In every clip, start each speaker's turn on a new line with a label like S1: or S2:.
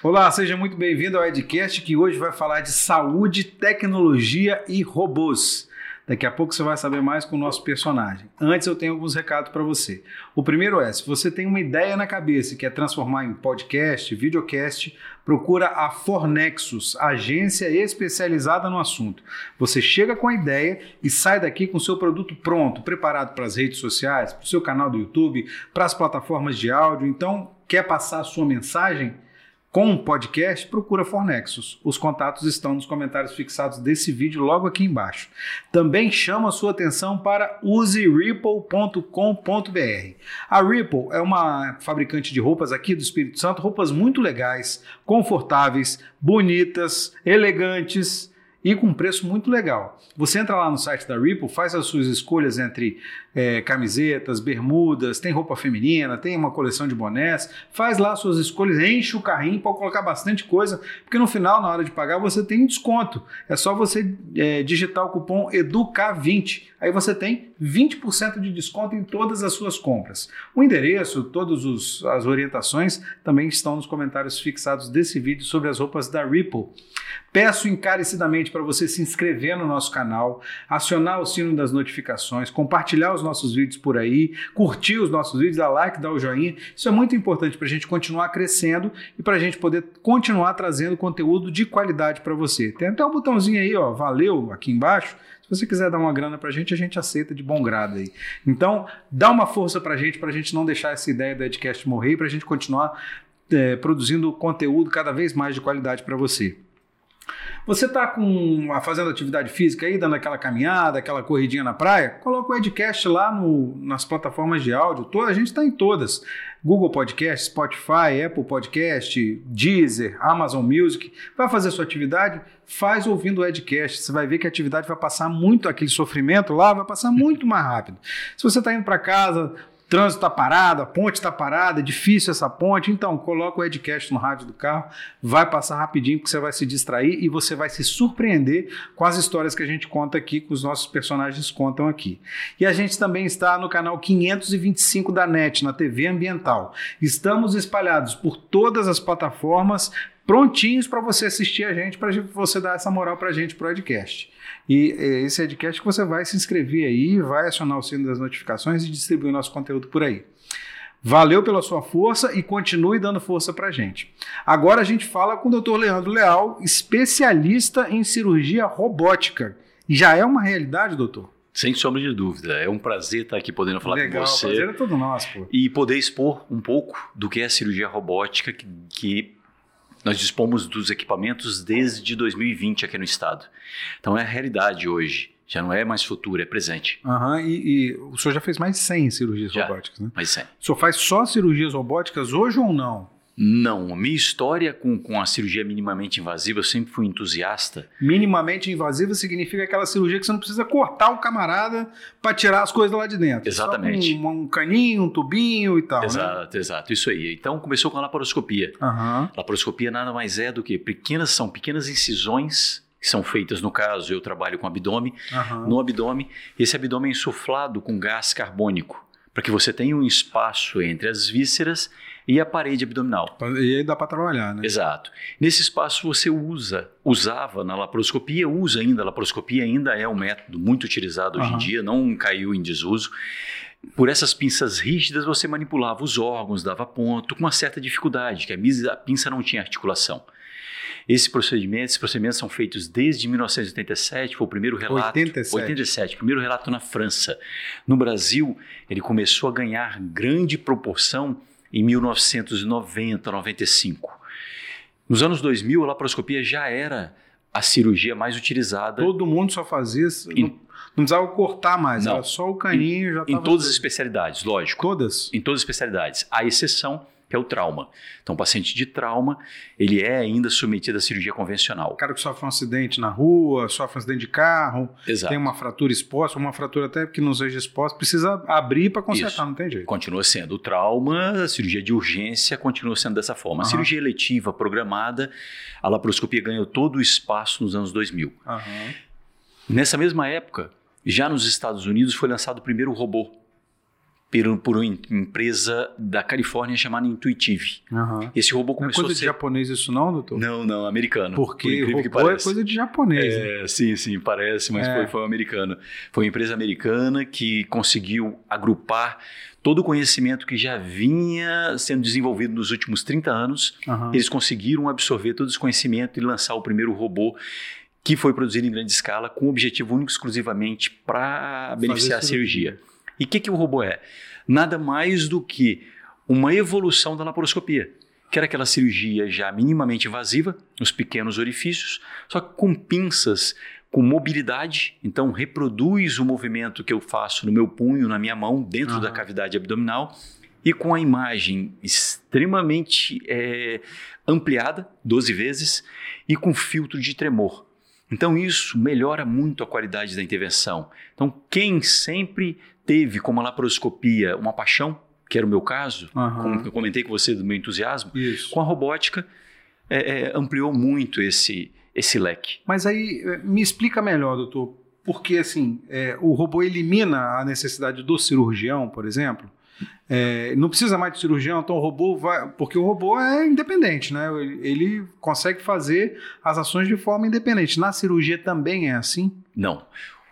S1: Olá, seja muito bem-vindo ao Edcast que hoje vai falar de saúde, tecnologia e robôs. Daqui a pouco você vai saber mais com o nosso personagem. Antes eu tenho alguns recados para você. O primeiro é, se você tem uma ideia na cabeça e quer transformar em podcast, videocast, procura a Fornexus, agência especializada no assunto. Você chega com a ideia e sai daqui com o seu produto pronto, preparado para as redes sociais, para o seu canal do YouTube, para as plataformas de áudio. Então, quer passar a sua mensagem? Com um podcast, procura Fornexus. Os contatos estão nos comentários fixados desse vídeo logo aqui embaixo. Também chamo a sua atenção para useripple.com.br. A Ripple é uma fabricante de roupas aqui do Espírito Santo, roupas muito legais, confortáveis, bonitas, elegantes e com preço muito legal. Você entra lá no site da Ripple, faz as suas escolhas entre é, camisetas, bermudas, tem roupa feminina, tem uma coleção de bonés, faz lá suas escolhas, enche o carrinho, pode colocar bastante coisa, porque no final, na hora de pagar, você tem um desconto. É só você é, digitar o cupom EDUCA20, aí você tem 20% de desconto em todas as suas compras. O endereço, todas as orientações também estão nos comentários fixados desse vídeo sobre as roupas da Ripple. Peço encarecidamente para você se inscrever no nosso canal, acionar o sino das notificações, compartilhar os nossos vídeos por aí, curtir os nossos vídeos, dar like, dar o joinha. Isso é muito importante para a gente continuar crescendo e para a gente poder continuar trazendo conteúdo de qualidade para você. Tem até um botãozinho aí, ó, valeu, aqui embaixo. Se você quiser dar uma grana para a gente, a gente aceita de bom grado aí. Então, dá uma força para a gente, para a gente não deixar essa ideia do Edcast morrer e para a gente continuar é, produzindo conteúdo cada vez mais de qualidade para você. Você está com, fazendo atividade física aí, dando aquela caminhada, aquela corridinha na praia? Coloca o Edcast lá no, nas plataformas de áudio. a gente está em todas. Google Podcast, Spotify, Apple Podcast, Deezer, Amazon Music. Vai fazer sua atividade? Faz ouvindo o Edcast. Você vai ver que a atividade vai passar muito aquele sofrimento lá, vai passar muito mais rápido. Se você está indo para casa, trânsito está parado, a ponte está parada, é difícil essa ponte. Então, coloca o Edcast no rádio do carro, vai passar rapidinho, porque você vai se distrair e você vai se surpreender com as histórias que a gente conta aqui, que os nossos personagens contam aqui. E a gente também está no canal 525 da NET, na TV Ambiental. Estamos espalhados por todas as plataformas, prontinhos para você assistir a gente, para você dar essa moral para a gente, pro podcast. E é, esse podcast que você vai se inscrever aí, vai acionar o sino das notificações e distribuir nosso conteúdo por aí. Valeu pela sua força e continue dando força para gente. Agora a gente fala com o Dr. Leandro Leal, especialista em cirurgia robótica. Já é uma realidade, doutor?
S2: Sem sombra de dúvida. É um prazer estar aqui podendo falar
S1: Legal,
S2: com você.
S1: O prazer é todo nosso, pô.
S2: E poder expor um pouco do que é a cirurgia robótica, que, que nós dispomos dos equipamentos desde 2020 aqui no estado. Então é a realidade hoje. Já não é mais futuro, é presente.
S1: Uhum, e, e o senhor já fez mais de 100 cirurgias já, robóticas, né?
S2: Mais 100.
S1: O senhor faz só cirurgias robóticas hoje ou não?
S2: Não, minha história com, com a cirurgia minimamente invasiva, eu sempre fui entusiasta.
S1: Minimamente invasiva significa aquela cirurgia que você não precisa cortar o camarada para tirar as coisas lá de dentro.
S2: Exatamente.
S1: Um, um, caninho, um tubinho e tal.
S2: Exato,
S1: né?
S2: exato, isso aí. Então começou com a laparoscopia.
S1: Uhum.
S2: Laparoscopia nada mais é do que pequenas, são pequenas incisões que são feitas, no caso, eu trabalho com abdômen, uhum. no abdômen, esse abdômen é insuflado com gás carbônico, para que você tenha um espaço entre as vísceras e a parede abdominal.
S1: E aí dá para trabalhar, né?
S2: Exato. Nesse espaço você usa, usava na laparoscopia, usa ainda, a laparoscopia ainda é um método muito utilizado hoje uhum. em dia, não caiu em desuso. Por essas pinças rígidas você manipulava os órgãos, dava ponto, com uma certa dificuldade, que a pinça não tinha articulação. Esses procedimentos, esses procedimentos são feitos desde 1987, foi o primeiro relato.
S1: 87.
S2: 87, primeiro relato na França. No Brasil, ele começou a ganhar grande proporção em 1990, 95. Nos anos 2000, a laparoscopia já era a cirurgia mais utilizada.
S1: Todo mundo só fazia isso. Em, não, não precisava cortar mais, não, era só o caninho
S2: em,
S1: já
S2: Em todas as especialidades, lógico.
S1: Todas?
S2: Em todas as especialidades. A exceção que é o trauma. Então, o paciente de trauma, ele é ainda submetido à cirurgia convencional. O
S1: cara que sofre um acidente na rua, sofre um acidente de carro,
S2: Exato.
S1: tem uma fratura exposta, uma fratura até que não seja exposta, precisa abrir para consertar,
S2: Isso.
S1: não tem jeito.
S2: Continua sendo o trauma, a cirurgia de urgência continua sendo dessa forma. Uhum. A cirurgia eletiva programada, a laparoscopia ganhou todo o espaço nos anos 2000.
S1: Uhum.
S2: Nessa mesma época, já nos Estados Unidos foi lançado o primeiro robô por, por uma empresa da Califórnia chamada Intuitive.
S1: Aham.
S2: Esse robô
S1: Não é
S2: começou
S1: coisa
S2: a
S1: de
S2: ser...
S1: japonês isso não, doutor?
S2: Não, não, americano. por
S1: Porque
S2: que
S1: robô é coisa de japonês. né?
S2: É, sim, sim, parece, mas
S1: É.
S2: foi, foi um americano. Foi uma empresa americana que conseguiu agrupar todo o conhecimento que já vinha sendo desenvolvido nos últimos 30 anos.
S1: Aham.
S2: Eles conseguiram absorver todo esse conhecimento e lançar o primeiro robô que foi produzido em grande escala com o objetivo único e exclusivamente para beneficiar a
S1: cirurgia.
S2: E o que, que o robô é? Nada mais do que uma evolução da laparoscopia, que era aquela cirurgia já minimamente invasiva, nos pequenos orifícios, só que com pinças com mobilidade, então reproduz o movimento que eu faço no meu punho, na minha mão, dentro
S1: Aham.
S2: da cavidade abdominal, e com a imagem extremamente é, ampliada, 12 vezes, e com filtro de tremor. Então isso melhora muito a qualidade da intervenção. Então quem sempre teve como laparoscopia uma paixão, que era o meu caso,
S1: Aham.
S2: como eu comentei com você do meu entusiasmo,
S1: Isso.
S2: com a robótica é, é, ampliou muito esse, esse leque.
S1: Mas aí, eh, me explica melhor, doutor, porque assim, eh, o robô elimina a necessidade do cirurgião, por exemplo? Eh, não precisa mais de cirurgião, então o robô vai. Porque o robô é independente, né? Ele consegue fazer as ações de forma independente. Na cirurgia também é assim?
S2: Não,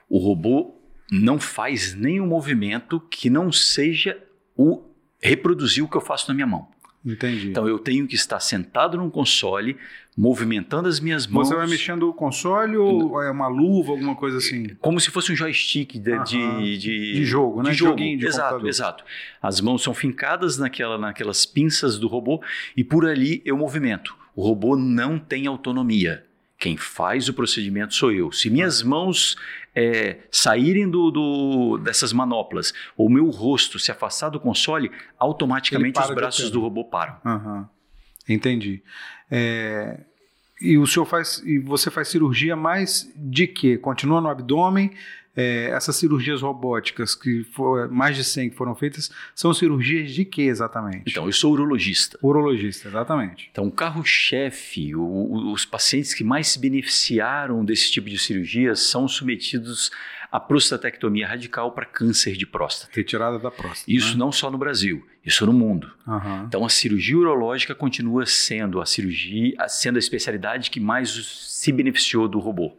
S2: o robô não faz nenhum movimento que não seja o reproduzir o que eu faço na minha mão.
S1: Entendi.
S2: Então eu tenho que estar sentado num console, movimentando as minhas mãos.
S1: Você vai mexendo o console ou é uma luva, alguma coisa assim?
S2: Como se fosse um joystick de, de, de,
S1: De jogo, né?
S2: De jogo.
S1: Joguinho de
S2: exato,
S1: computador.
S2: exato. As mãos são fincadas naquela, naquelas pinças do robô e por ali eu movimento. O robô não tem autonomia. Quem faz o procedimento sou eu. Se minhas mãos é, saírem do, do- dessas manoplas ou meu rosto se afastar do console, automaticamente os braços do robô param.
S1: Aham. Entendi. É, E o senhor faz. E você faz cirurgia mais de quê? Continua no abdômen? É, essas cirurgias robóticas, que for, mais de 100 que foram feitas, são cirurgias de quê exatamente?
S2: Então, eu sou urologista.
S1: Urologista, exatamente.
S2: Então, o carro-chefe, os pacientes que mais se beneficiaram desse tipo de cirurgia são submetidos à prostatectomia radical para câncer de próstata.
S1: Retirada da próstata.
S2: Isso
S1: né?
S2: não só no Brasil, isso no mundo.
S1: Aham.
S2: Então, a cirurgia urológica continua sendo a cirurgia, sendo a especialidade que mais se beneficiou do robô.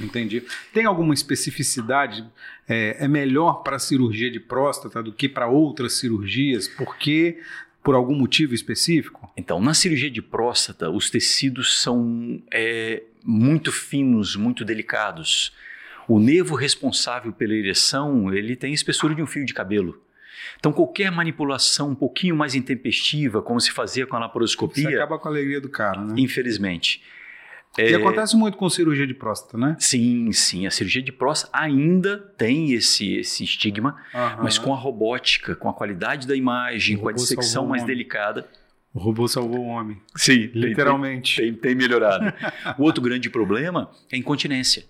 S1: Entendi. Tem alguma especificidade? É, é melhor para a cirurgia de próstata do que para outras cirurgias? Porque por algum motivo específico?
S2: Então, na cirurgia de próstata, os tecidos são é, muito finos, muito delicados. O nervo responsável pela ereção, ele tem a espessura de um fio de cabelo. Então, qualquer manipulação um pouquinho mais intempestiva, como se fazia com a laparoscopia,
S1: acaba com a alegria do cara, né?
S2: infelizmente.
S1: E acontece muito com cirurgia de próstata, né?
S2: Sim, sim, a cirurgia de próstata ainda tem esse, esse estigma, mas com a robótica, com a qualidade da imagem, com a dissecção mais
S1: homem.
S2: delicada.
S1: O robô salvou o homem.
S2: Sim,
S1: Literalmente.
S2: Tem, tem melhorado. o outro grande problema é a incontinência.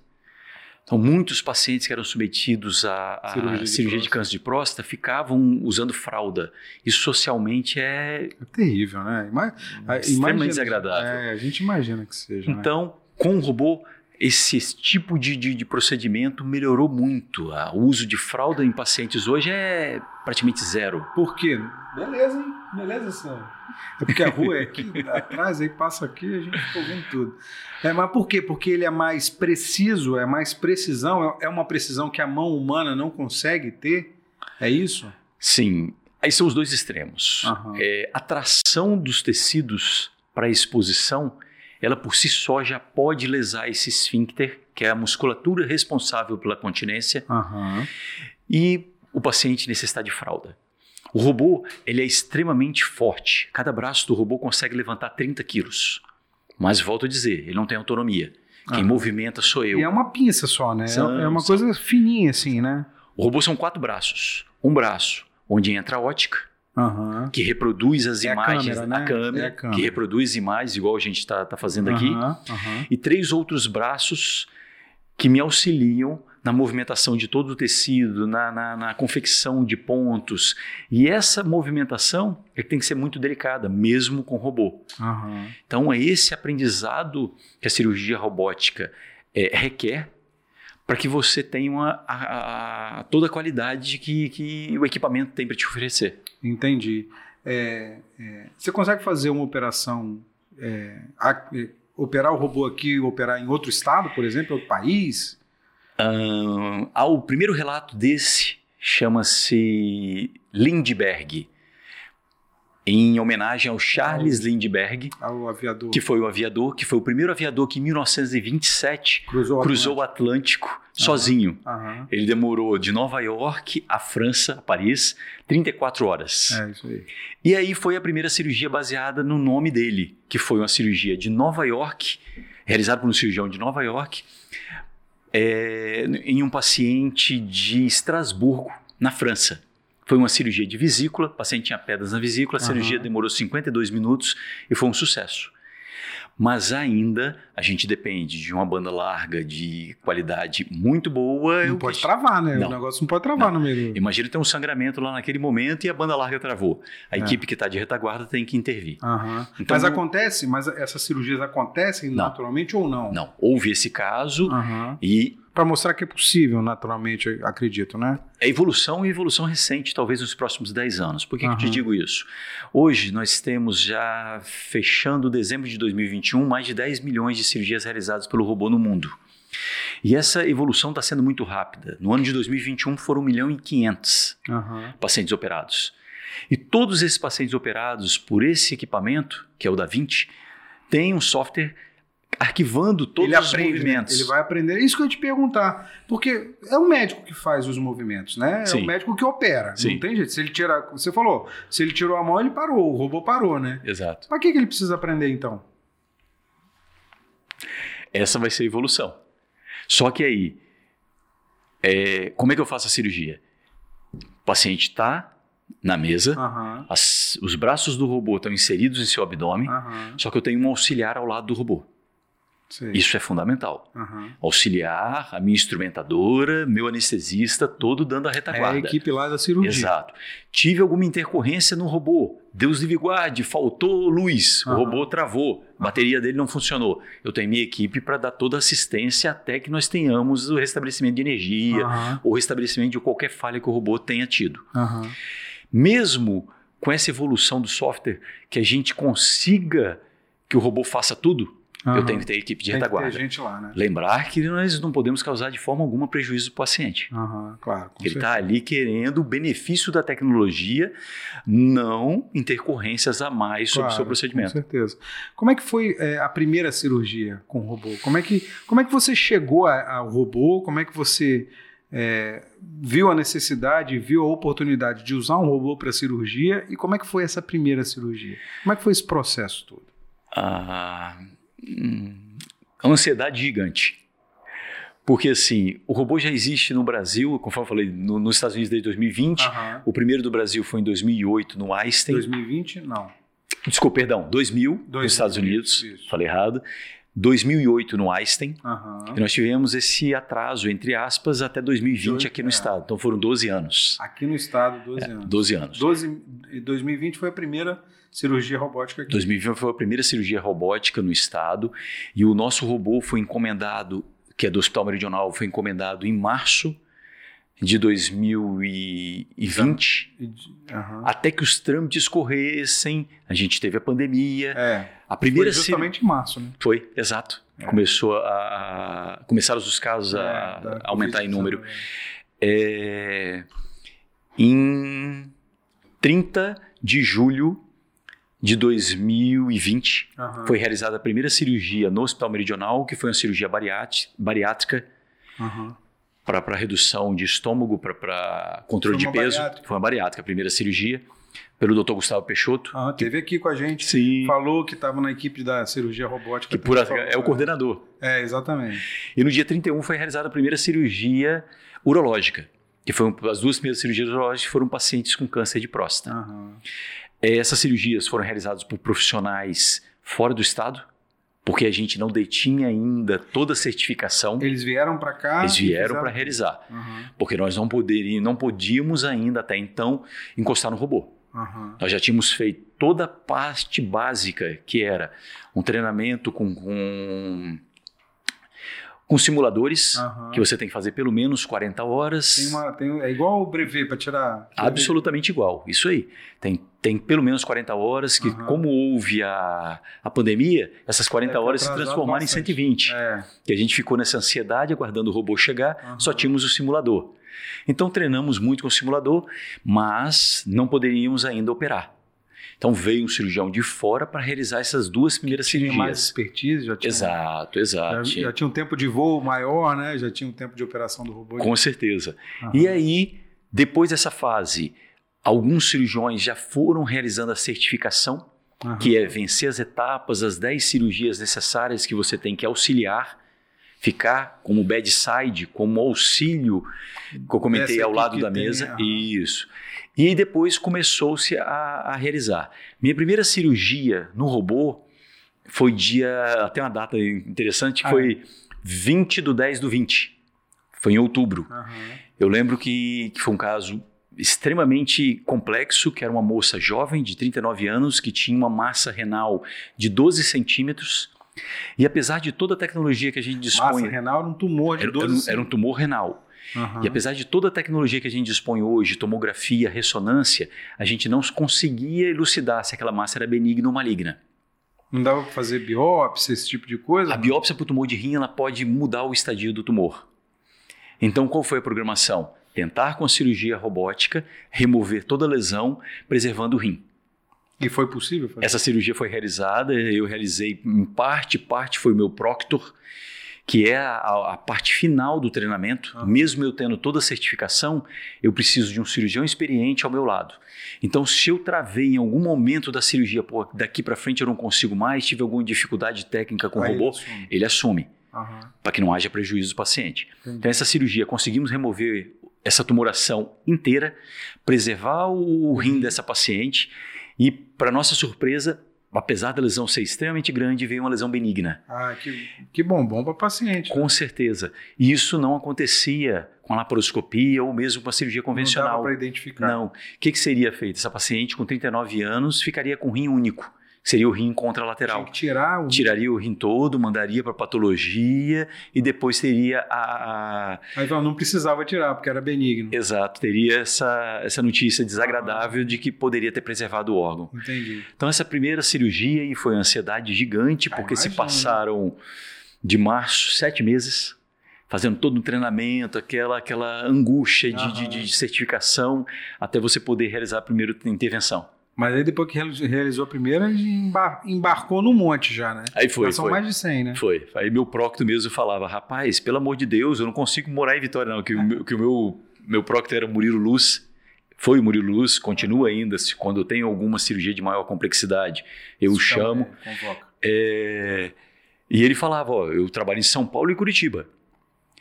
S2: Então, muitos pacientes que eram submetidos à, à
S1: Cirurgia
S2: cirurgia,
S1: de
S2: de,
S1: próstata.
S2: câncer de próstata ficavam usando fralda. Isso socialmente é.
S1: É terrível, né? Ima-
S2: Extremamente
S1: imagina-
S2: desagradável.
S1: É, a gente imagina que seja. né?
S2: Então, com o robô, esse, tipo de, de, de procedimento melhorou muito. O uso de fralda em pacientes hoje é praticamente zero.
S1: Por quê? Beleza, hein? Beleza, senhor. É porque a rua é aqui atrás, aí passa aqui e a gente fica ouvindo tudo. É, mas por quê? Porque ele é mais preciso, é mais precisão, é é uma precisão que a mão humana não consegue ter? É isso?
S2: Sim, aí são os dois extremos. É, a tração dos tecidos para a exposição, ela por si só já pode lesar esse esfíncter, que é a musculatura responsável pela continência,
S1: Aham.
S2: e o paciente necessitar de fralda. O robô ele é extremamente forte. Cada braço do robô consegue levantar 30 quilos. Mas volto a dizer, ele não tem autonomia. Quem
S1: Aham.
S2: movimenta sou eu.
S1: E é uma pinça só, né?
S2: São-
S1: é uma
S2: são-
S1: coisa fininha assim, né?
S2: O robô são quatro braços. Um braço onde entra a ótica,
S1: Aham.
S2: que reproduz as
S1: É a
S2: imagens,
S1: câmera, né?
S2: a, câmera,
S1: É a câmera.
S2: que reproduz imagens, igual a gente está fazendo aqui,
S1: Aham, aham.
S2: e três outros braços que me auxiliam na movimentação de todo o tecido, na, na, na confecção de pontos. E essa movimentação é que tem que ser muito delicada, mesmo com robô. Então, é esse aprendizado que a cirurgia robótica eh, requer para que você tenha uma, a, a, toda a qualidade que, que o equipamento tem para te oferecer.
S1: Entendi. É, é, você consegue fazer uma operação, é, a, é, operar o robô aqui e operar em outro estado, por exemplo, outro país?
S2: Um, o primeiro relato desse chama-se Lindbergh em homenagem ao Charles Lindbergh,
S1: ao aviador.
S2: que foi o aviador, que foi o primeiro aviador que em 1927 cruzou, cruzou o Atlântico, Atlântico sozinho. Uhum. Ele demorou de Nova York à França, a Paris, 34 horas.
S1: É isso aí.
S2: E aí foi a primeira cirurgia baseada no nome dele, que foi uma cirurgia de Nova York, realizada por um cirurgião de Nova York, é, em um paciente de Estrasburgo, na França. Foi uma cirurgia de vesícula, o paciente tinha pedras na vesícula, a uhum. cirurgia demorou 52 minutos e foi um sucesso. Mas ainda a gente depende de uma banda larga de qualidade muito boa.
S1: Não pode travar, né? Não. O negócio não pode travar não. no meio.
S2: Imagina ter um sangramento lá naquele momento e a banda larga travou. A é. equipe que está de retaguarda tem que intervir.
S1: Uhum. Então, mas acontece, mas essas cirurgias acontecem não. naturalmente ou não?
S2: Não. Houve esse caso uhum. e
S1: para mostrar que é possível, naturalmente, acredito, né?
S2: É evolução e evolução recente, talvez nos próximos 10 anos. Por que, uhum. que eu te digo isso? Hoje nós temos já, fechando dezembro de 2021, mais de 10 milhões de cirurgias realizadas pelo robô no mundo. E essa evolução está sendo muito rápida. No ano de 2021 foram 1 milhão e 500 uhum. pacientes operados. E todos esses pacientes operados por esse equipamento, que é o da 20, têm um software arquivando todos
S1: ele
S2: os
S1: aprende,
S2: né? movimentos.
S1: Ele vai aprender. Isso que eu ia te perguntar. Porque é o médico que faz os movimentos, né? É Sim. o médico que opera. Sim. Não tem jeito. Se ele tira. Você falou, se ele tirou a mão, ele parou. O robô parou, né?
S2: Exato.
S1: Para que, que ele precisa aprender então?
S2: Essa vai ser a evolução. Só que aí, é, como é que eu faço a cirurgia? O paciente está na mesa, uhum. as, os braços do robô estão inseridos em seu abdômen, uhum. só que eu tenho um auxiliar ao lado do robô. Sim. Isso é fundamental. Uhum. Auxiliar, a minha instrumentadora, meu anestesista, todo dando a retaguarda.
S1: É a equipe lá da cirurgia.
S2: Exato. Tive alguma intercorrência no robô. Deus livre guarde, faltou luz, uhum. o robô travou, a bateria dele não funcionou. Eu tenho minha equipe para dar toda a assistência até que nós tenhamos o restabelecimento de energia uhum. ou restabelecimento de qualquer falha que o robô tenha tido. Mesmo com essa evolução do software, que a gente consiga que o robô faça tudo, Uhum. Eu tenho que ter equipe de retaguarda.
S1: Tem gente lá, né?
S2: Lembrar que nós não podemos causar de forma alguma prejuízo para o paciente.
S1: Uhum, claro.
S2: Ele está ali querendo o benefício da tecnologia, não intercorrências a mais sobre claro, o seu procedimento.
S1: Com certeza. Como é que foi é, a primeira cirurgia com o robô? Como é que, como é que você chegou ao robô? Como é que você é, viu a necessidade, viu a oportunidade de usar um robô para cirurgia? E como é que foi essa primeira cirurgia? Como é que foi esse processo todo?
S2: Ah ansiedade gigante. Porque, assim, o robô já existe no Brasil, conforme eu falei, no, nos Estados Unidos desde 2020. Uhum. O primeiro do Brasil foi em 2008, no Einstein.
S1: 2020, não.
S2: Desculpa, perdão, 2000, 2000 nos Estados Unidos. Isso. Falei errado. 2008 no Einstein. Uhum. E nós tivemos esse atraso, entre aspas, até 2020 aqui no é. estado. Então foram 12 anos.
S1: Aqui no estado, 12 é, anos.
S2: 12 anos.
S1: 12, 2020 foi a primeira cirurgia robótica aqui.
S2: 2020 foi a primeira cirurgia robótica no estado e o nosso robô foi encomendado, que é do Hospital Meridional, foi encomendado em março de 2020, uhum. até que os trâmites corressem, a gente teve a pandemia.
S1: É,
S2: a primeira
S1: foi justamente cir... em março, né?
S2: Foi, exato. É. Começou a, começaram os casos a, é, a aumentar em número. É, em 30 de julho de 2020 uhum. foi realizada a primeira cirurgia no Hospital Meridional, que foi uma cirurgia bariátrica uhum. para redução de estômago, para controle de peso. Bariátrica. Foi uma bariátrica, a primeira cirurgia, pelo Dr. Gustavo Peixoto.
S1: Ah, teve aqui com a gente.
S2: Sim.
S1: Falou que estava na equipe da cirurgia robótica.
S2: Que por, é o coordenador.
S1: É, exatamente.
S2: E no dia 31 foi realizada a primeira cirurgia urológica que foi as duas primeiras cirurgias urológicas foram pacientes com câncer de próstata. Uhum. Essas cirurgias foram realizadas por profissionais fora do estado, porque a gente não detinha ainda toda a certificação.
S1: Eles vieram para cá?
S2: Eles vieram para realizar, uhum. porque nós não, poderíamos, não podíamos ainda até então encostar no robô. Uhum. Nós já tínhamos feito toda a parte básica, que era um treinamento com, com com simuladores, uhum. que você tem que fazer pelo menos 40 horas.
S1: Tem uma, tem, é igual o brevet para tirar.
S2: Absolutamente igual, isso aí. Tem, tem pelo menos 40 horas, que uhum. como houve a, a pandemia, essas 40 é, horas se transformaram bastante. em 120. É. Que a gente ficou nessa ansiedade aguardando o robô chegar, uhum. só tínhamos o simulador. Então treinamos muito com o simulador, mas não poderíamos ainda operar. Então veio um cirurgião de fora para realizar essas duas primeiras tinha cirurgias.
S1: mais expertise, já tinha.
S2: Exato, exato.
S1: Já, já, tinha um tempo de voo maior, né? Já tinha um tempo de operação do robô.
S2: Com certeza. E aí, depois dessa fase, alguns cirurgiões já foram realizando a certificação, que é vencer as etapas, as 10 cirurgias necessárias que você tem que auxiliar ficar como bedside, como auxílio, que eu comentei ao lado da mesa. Isso. E depois começou-se a, a, realizar. Minha primeira cirurgia no robô foi dia. Até uma data interessante, ah, foi é. 20 do 10 do 20. Foi em outubro. Uhum. Eu lembro que, que foi um caso extremamente complexo, que era uma moça jovem de 39 anos que tinha uma massa renal de 12 centímetros e apesar de toda a tecnologia que a gente dispõe.
S1: Massa renal era um tumor de era, 12
S2: era, um, tumor renal. Uhum. E apesar de toda a tecnologia que a gente dispõe hoje, tomografia, ressonância, a gente não conseguia elucidar se aquela massa era benigna ou maligna.
S1: Não dava para fazer biópsia, esse tipo de coisa?
S2: A não? biópsia para o tumor de rim ela pode mudar o estadio do tumor. Então, qual foi a programação? Tentar com a cirurgia robótica remover toda a lesão, preservando o rim.
S1: E foi possível fazer?
S2: Essa cirurgia foi realizada, eu realizei em parte, parte foi o meu proctor, que é a, a parte final do treinamento. Ah. Mesmo eu tendo toda a certificação, eu preciso de um cirurgião experiente ao meu lado. Então, se eu travei em algum momento da cirurgia, pô, daqui para frente eu não consigo mais, tive alguma dificuldade técnica com o robô, ele assume. Ele assume uhum. para que não haja prejuízo do paciente. Entendi. Então, essa cirurgia, conseguimos remover essa tumoração inteira, preservar o rim dessa paciente e, para nossa surpresa, apesar da lesão ser extremamente grande, veio uma lesão benigna.
S1: Ah, que, que bom, bom para paciente.
S2: Com né? certeza. E isso não acontecia com a laparoscopia ou mesmo com a cirurgia convencional. Não dava
S1: para identificar.
S2: Não. O que, que seria feito? Essa paciente com 39 anos ficaria com rim único seria o rim contralateral. Tinha
S1: que tirar o...
S2: Tiraria o rim todo, mandaria para patologia e depois teria a.
S1: Aí não precisava tirar, porque era benigno.
S2: Exato, teria essa, essa notícia desagradável ah. de que poderia ter preservado o órgão.
S1: Entendi.
S2: Então essa primeira cirurgia aí foi uma ansiedade gigante, porque se passaram de março sete meses fazendo todo um treinamento, aquela, aquela angústia de, de, de certificação, até você poder realizar a primeira intervenção.
S1: Mas aí depois que realizou a primeira, embar embarcou no monte já, né?
S2: Aí foi. Já
S1: são
S2: foi.
S1: mais de 100, né?
S2: Foi. Aí meu procto mesmo falava, rapaz, pelo amor de Deus, eu não consigo morar em Vitória não, que, o, meu, que o meu, meu procto era Murilo Luz, foi o Murilo Luz, continua ainda, quando eu tenho alguma cirurgia de maior complexidade, eu o chamo. É, e ele falava, ó, eu trabalho em São Paulo e Curitiba.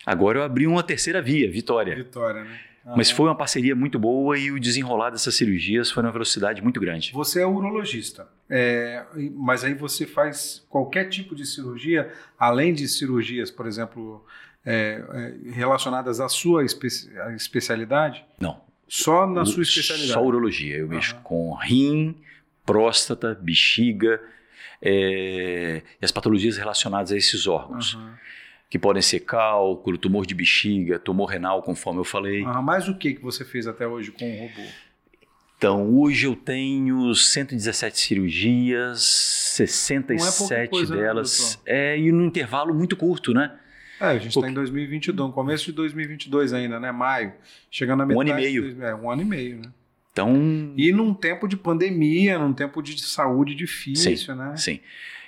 S2: Agora eu abri uma terceira via, Vitória.
S1: Vitória, né?
S2: Mas foi uma parceria muito boa e o desenrolar dessas cirurgias foi numa velocidade muito grande.
S1: Você é urologista, é, mas aí você faz qualquer tipo de cirurgia, além de cirurgias, por exemplo, é, é, relacionadas à sua espe especialidade?
S2: Não.
S1: Só na o, sua especialidade?
S2: Só urologia. Eu mexo com rim, próstata, bexiga é, e as patologias relacionadas a esses órgãos. Uhum que podem ser cálculo, tumor de bexiga, tumor renal, conforme eu falei.
S1: Ah, mais o que, que você fez até hoje com o robô?
S2: Então, hoje eu tenho 117 cirurgias, 67 é né, delas. É, e num intervalo muito curto, né?
S1: É, a gente está em 2022, no começo de 2022 ainda, né? Maio. Chegando a metade.
S2: Um ano e meio.
S1: É, um ano e meio, né?
S2: Então...
S1: E num tempo de pandemia, num tempo de saúde difícil,
S2: sim,
S1: né?
S2: Sim.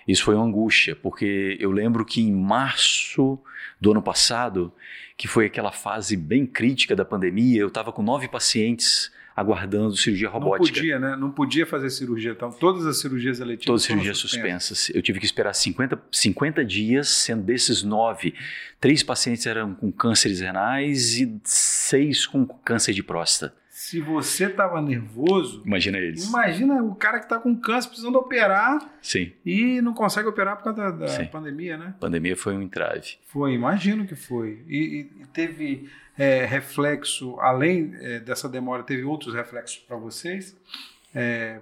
S2: Isso foi uma angústia, porque eu lembro que em março do ano passado, que foi aquela fase bem crítica da pandemia, eu estava com nove pacientes aguardando cirurgia robótica.
S1: Não podia, né? Não podia fazer cirurgia. Então, todas as cirurgias eletivas
S2: Todas as cirurgias suspensas. suspensas. Eu tive que esperar 50, 50 dias, sendo desses nove, três pacientes eram com cânceres renais e seis com câncer de próstata.
S1: Se você estava nervoso.
S2: Imagina eles.
S1: Imagina o cara que está com câncer precisando operar.
S2: Sim.
S1: E não consegue operar por causa da, da pandemia, né?
S2: A pandemia foi um entrave.
S1: Foi, imagino que foi. E, e teve é, reflexo, além é, dessa demora, teve outros reflexos para vocês? É,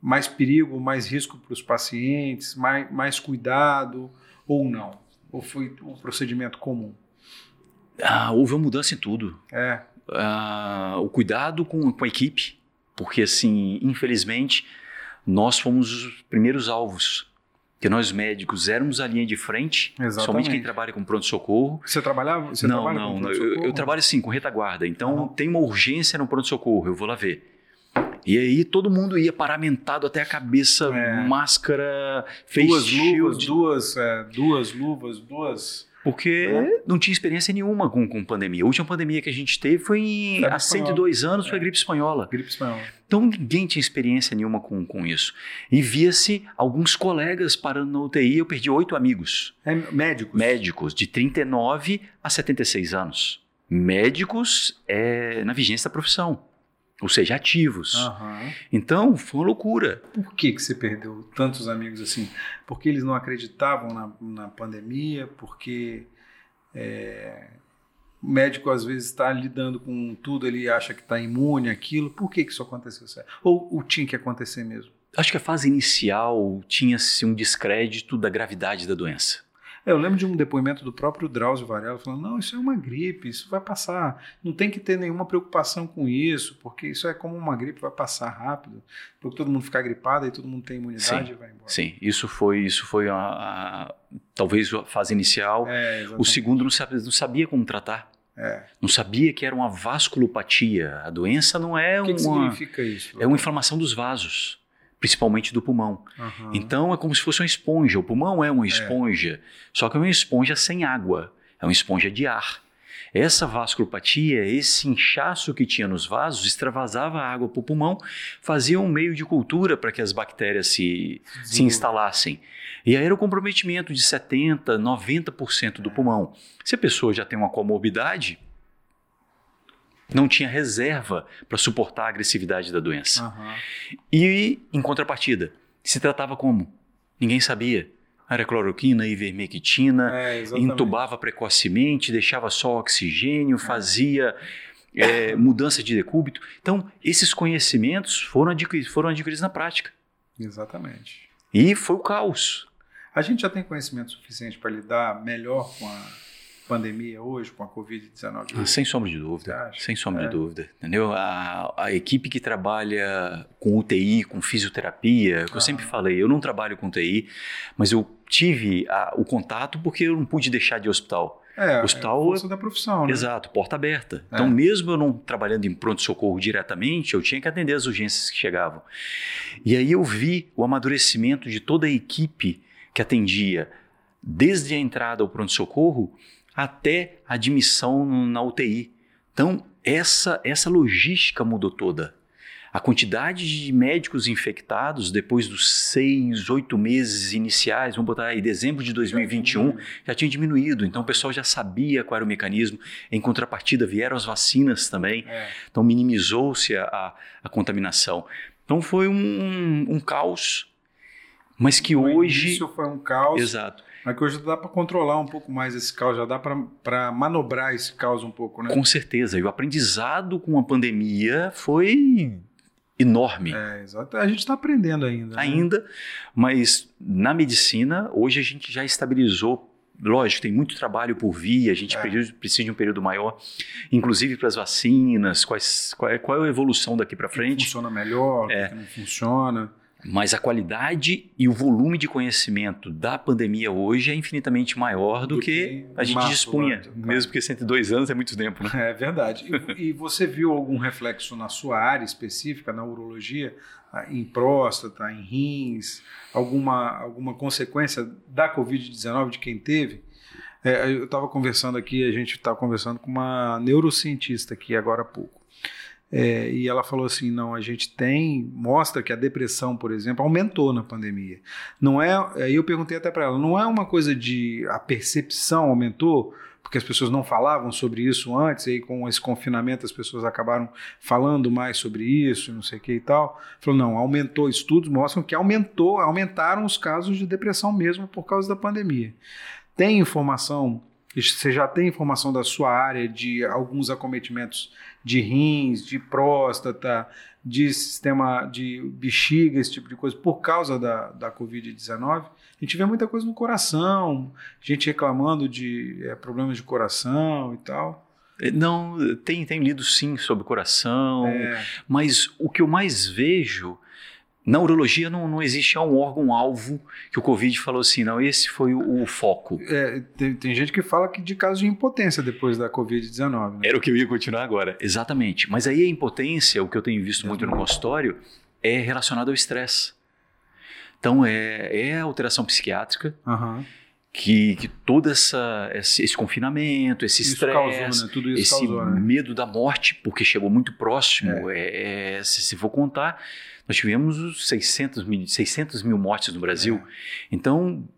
S1: mais perigo, mais risco para os pacientes, mais, mais cuidado ou não? Ou foi um procedimento comum?
S2: Ah, houve uma mudança em tudo.
S1: É.
S2: Ah, o cuidado com, com a equipe, porque assim, infelizmente, nós fomos os primeiros alvos. Que nós médicos éramos a linha de frente,
S1: Exatamente.
S2: somente quem trabalha com pronto-socorro.
S1: Você trabalhava? Você
S2: não,
S1: trabalha
S2: não, eu, eu trabalho assim, com retaguarda. Então
S1: Aham.
S2: tem uma urgência no pronto-socorro, eu vou lá ver. E aí todo mundo ia paramentado até a cabeça,
S1: É.
S2: máscara, face
S1: duas luvas,
S2: shield,
S1: duas, é, duas luvas, duas.
S2: Porque
S1: É.
S2: não tinha experiência nenhuma com, com pandemia. A última pandemia que a gente teve foi em, há
S1: espanhola.
S2: 102 anos, foi
S1: É.
S2: a gripe espanhola.
S1: Gripe espanhola.
S2: Então ninguém tinha experiência nenhuma com, com isso. E via-se alguns colegas parando na UTI, eu perdi oito amigos.
S1: É, médicos.
S2: médicos de 39 a 76 anos. Médicos é, na vigência da profissão, ou seja, ativos.
S1: Aham.
S2: Então, foi uma loucura.
S1: Por que, que você perdeu tantos amigos assim? Porque eles não acreditavam na, na pandemia, porque é, o médico às vezes está lidando com tudo, ele acha que está imune àquilo. Por que, que isso aconteceu? Ou, ou tinha que acontecer mesmo?
S2: Acho que a fase inicial tinha-se um descrédito da gravidade da doença.
S1: É, eu lembro de um depoimento do próprio Drauzio Varela falando: não, isso é uma gripe, isso vai passar. Não tem que ter nenhuma preocupação com isso, porque isso é como uma gripe, vai passar rápido. Porque todo mundo ficar gripado e todo mundo tem imunidade
S2: Sim,
S1: e vai embora.
S2: Sim, isso foi, isso foi a, a- talvez a fase inicial.
S1: É,
S2: o segundo não sabia, não sabia como tratar.
S1: É.
S2: Não sabia que era uma vasculopatia. A doença não é
S1: O que, que
S2: uma.
S1: significa isso?
S2: É uma inflamação dos vasos, principalmente do pulmão.
S1: Aham.
S2: Então é como se fosse uma esponja. O pulmão é uma esponja, só que é uma esponja sem água, é uma esponja de ar. Essa vasculopatia, esse inchaço que tinha nos vasos, extravasava a água para o pulmão, fazia um meio de cultura para que as bactérias se, se instalassem. E aí era o comprometimento de 70%, 90% do pulmão. Se a pessoa já tem uma comorbidade, não tinha reserva para suportar a agressividade da doença.
S1: Aham.
S2: E, em contrapartida, se tratava como? Ninguém sabia. Era cloroquina, ivermectina,
S1: É,
S2: entubava precocemente, deixava só oxigênio, fazia é, mudança de decúbito. Então, esses conhecimentos foram, adquiri- foram adquiridos na prática.
S1: Exatamente.
S2: E foi o caos.
S1: A gente já tem conhecimento suficiente para lidar melhor com a pandemia hoje, com a Covid-19?
S2: Ah, Sem sombra de dúvida. Sem sombra
S1: É.
S2: de dúvida. Entendeu? A, a equipe que trabalha com UTI, com fisioterapia, que eu sempre falei, eu não trabalho com UTI, mas eu tive a- o contato porque eu não pude deixar de hospital.
S1: É,
S2: Hospital-
S1: é a força da profissão, né?
S2: Exato, porta aberta.
S1: É.
S2: Então, mesmo eu não trabalhando em pronto-socorro diretamente, eu tinha que atender as urgências que chegavam. E aí eu vi o amadurecimento de toda a equipe que atendia, desde a entrada ao pronto-socorro até a admissão na UTI. Então, essa, essa logística mudou toda. A quantidade de médicos infectados depois dos seis, oito meses iniciais, vamos botar aí dezembro de 2021, já tinha diminuído, então o pessoal já sabia qual era o mecanismo. Em contrapartida, vieram as vacinas também,
S1: É.
S2: então minimizou-se a, a, contaminação. Então foi um, um caos, mas que
S1: No
S2: hoje.
S1: início foi um caos,
S2: Exato.
S1: Mas que hoje dá para controlar um pouco mais esse caos, já dá para manobrar esse caos um pouco, né?
S2: Com certeza. E o aprendizado com a pandemia foi enorme.
S1: É, exato. A gente está aprendendo ainda. né?
S2: Ainda, mas na medicina, hoje a gente já estabilizou. Lógico, tem muito trabalho por vir, a gente
S1: É.
S2: precisa, de um período maior, inclusive para as vacinas, quais, qual, é, qual é a evolução daqui para
S1: O que
S2: frente.
S1: funciona melhor,
S2: É.
S1: que não funciona.
S2: Mas a qualidade e o volume de conhecimento da pandemia hoje é infinitamente maior do,
S1: Do
S2: que,
S1: que
S2: a gente
S1: março,
S2: dispunha.
S1: né?
S2: Mesmo porque 102 anos é muito tempo, né?
S1: É verdade. E, e você viu algum reflexo na sua área específica, na urologia, ah, em próstata, em rins, alguma, alguma consequência da Covid-19 de quem teve? É, eu estava conversando aqui, a gente estava conversando com uma neurocientista aqui agora há pouco. É, e ela falou assim: não, a gente tem, mostra que a depressão, por exemplo, aumentou na pandemia. Não é, aí eu perguntei até para ela, não é uma coisa de a percepção aumentou, porque as pessoas não falavam sobre isso antes, e aí com esse confinamento as pessoas acabaram falando mais sobre isso, não sei o que e tal. Falou, não, aumentou, estudos mostram que aumentou, aumentaram os casos de depressão mesmo por causa da pandemia. Tem informação, você já tem informação da sua área de alguns acometimentos de rins, de próstata, de sistema de bexiga, esse tipo de coisa, por causa da, da Covid-19. A gente vê muita coisa no coração, gente reclamando de é, problemas de coração e tal.
S2: É, não, tem, tem lido sim sobre coração, é. mas o que eu mais vejo na urologia não, não existe um órgão-alvo que o Covid falou assim, não, esse foi o, o foco.
S1: É, tem, tem, gente que fala que de casos de impotência depois da Covid-19. Né?
S2: Era o que eu ia continuar agora, exatamente. Mas aí a impotência, o que eu tenho visto muito no consultório, é relacionado ao estresse. Então é, é alteração psiquiátrica.
S1: Uhum
S2: que, que todo essa, esse, esse confinamento, esse estresse, né? esse causou, né? medo da morte, porque chegou muito próximo, é. É, é, se, se for contar, nós tivemos 600 mil, 600 mil mortes no Brasil. É. Então,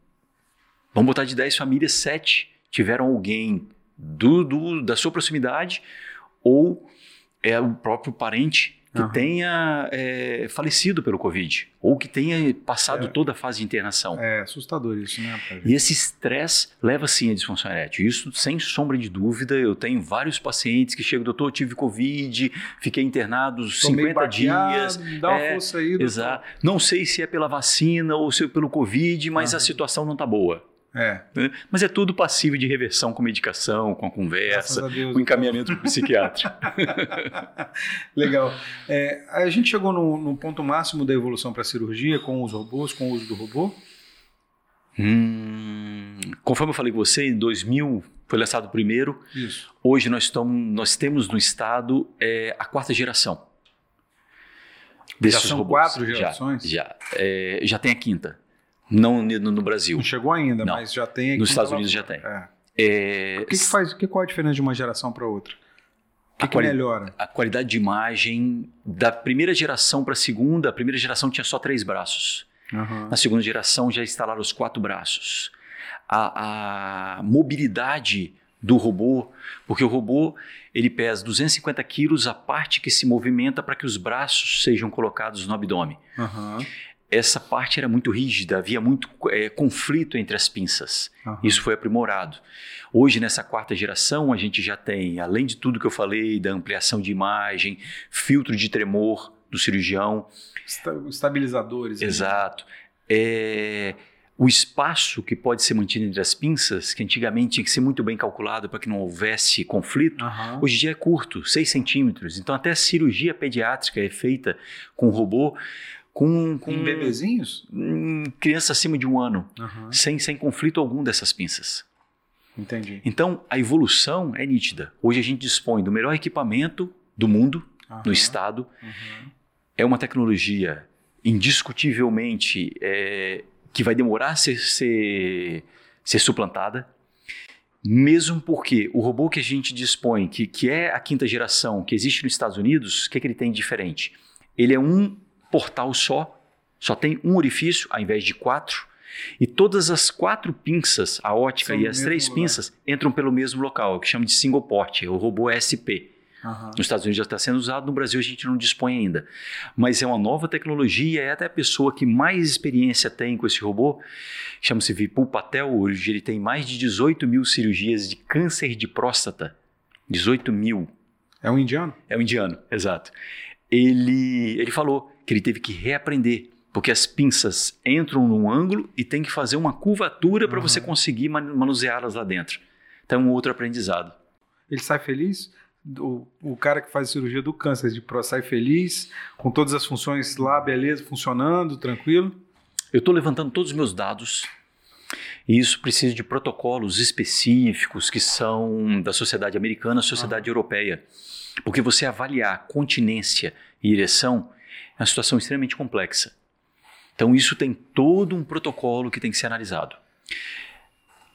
S2: vamos botar de 10 famílias, 7 tiveram alguém do, do, da sua proximidade ou é o próprio parente que uhum. tenha é, falecido pelo Covid ou que tenha passado é. toda a fase de internação.
S1: É assustador isso, né?
S2: E esse estresse leva sim à disfunção erétil. Isso, sem sombra de dúvida, eu tenho vários pacientes que chegam, doutor, tive Covid, fiquei internado Tô 50 baqueado, dias.
S1: Dá uma é, força aí.
S2: Exato. Não sei se é pela vacina ou se é pelo Covid, mas uhum. a situação não está boa.
S1: É.
S2: Né? Mas é tudo passível de reversão com medicação, com a conversa, Deus, com encaminhamento para o psiquiatra.
S1: Legal. É, a gente chegou no, no, ponto máximo da evolução para a cirurgia com os robôs, com o uso do robô?
S2: Hum, conforme eu falei com você, em 2000 foi lançado o primeiro.
S1: Isso.
S2: Hoje nós, estamos, nós temos no estado é, a quarta geração.
S1: Já são robôs. quatro gerações?
S2: Já, já, é, já tem a quinta. Não no, no Brasil.
S1: Não chegou ainda, não. mas já tem aqui.
S2: Nos Estados Unidos já tem.
S1: É. É... O que, que, faz? Que, qual a diferença de uma geração para outra? O que, que quali... melhora?
S2: A qualidade de imagem da primeira geração para a segunda, a primeira geração tinha só três braços.
S1: Uhum.
S2: Na segunda geração já instalaram os quatro braços. A, a, mobilidade do robô, porque o robô ele pesa 250 quilos a parte que se movimenta para que os braços sejam colocados no abdômen.
S1: Uhum
S2: essa parte era muito rígida, havia muito é, conflito entre as pinças. Uhum. Isso foi aprimorado. Hoje, nessa quarta geração, a gente já tem, além de tudo que eu falei, da ampliação de imagem, filtro de tremor do cirurgião.
S1: Estabilizadores.
S2: Né? Exato. É, o espaço que pode ser mantido entre as pinças, que antigamente tinha que ser muito bem calculado para que não houvesse conflito,
S1: uhum.
S2: hoje em dia é curto, 6 centímetros. Então, até a cirurgia pediátrica é feita com robô com, com
S1: bebezinhos?
S2: Em criança acima de um ano,
S1: uhum.
S2: sem, sem conflito algum dessas pinças.
S1: Entendi.
S2: Então, a evolução é nítida. Hoje a gente dispõe do melhor equipamento do mundo, uhum. no estado.
S1: Uhum.
S2: É uma tecnologia indiscutivelmente é, que vai demorar a ser, ser, ser suplantada. Mesmo porque o robô que a gente dispõe, que, que é a quinta geração, que existe nos Estados Unidos, o que, é que ele tem de diferente? Ele é um portal só, só tem um orifício ao invés de quatro, e todas as quatro pinças, a ótica São e as três lugar. pinças, entram pelo mesmo local, o que chama de single port, é o robô SP.
S1: Uhum.
S2: Nos Estados Unidos já está sendo usado, no Brasil a gente não dispõe ainda. Mas é uma nova tecnologia, é até a pessoa que mais experiência tem com esse robô, chama-se Vipul Patel, hoje ele tem mais de 18 mil cirurgias de câncer de próstata. 18 mil.
S1: É um indiano?
S2: É um indiano, exato. Ele, ele falou que ele teve que reaprender, porque as pinças entram num ângulo e tem que fazer uma curvatura uhum. para você conseguir manuseá-las lá dentro. Então, é um outro aprendizado.
S1: Ele sai feliz? O, o cara que faz cirurgia do câncer de próstata sai feliz, com todas as funções lá, beleza, funcionando, tranquilo?
S2: Eu estou levantando todos os meus dados e isso precisa de protocolos específicos que são da sociedade americana, sociedade europeia. Porque você avaliar continência e ereção é uma situação extremamente complexa. Então, isso tem todo um protocolo que tem que ser analisado.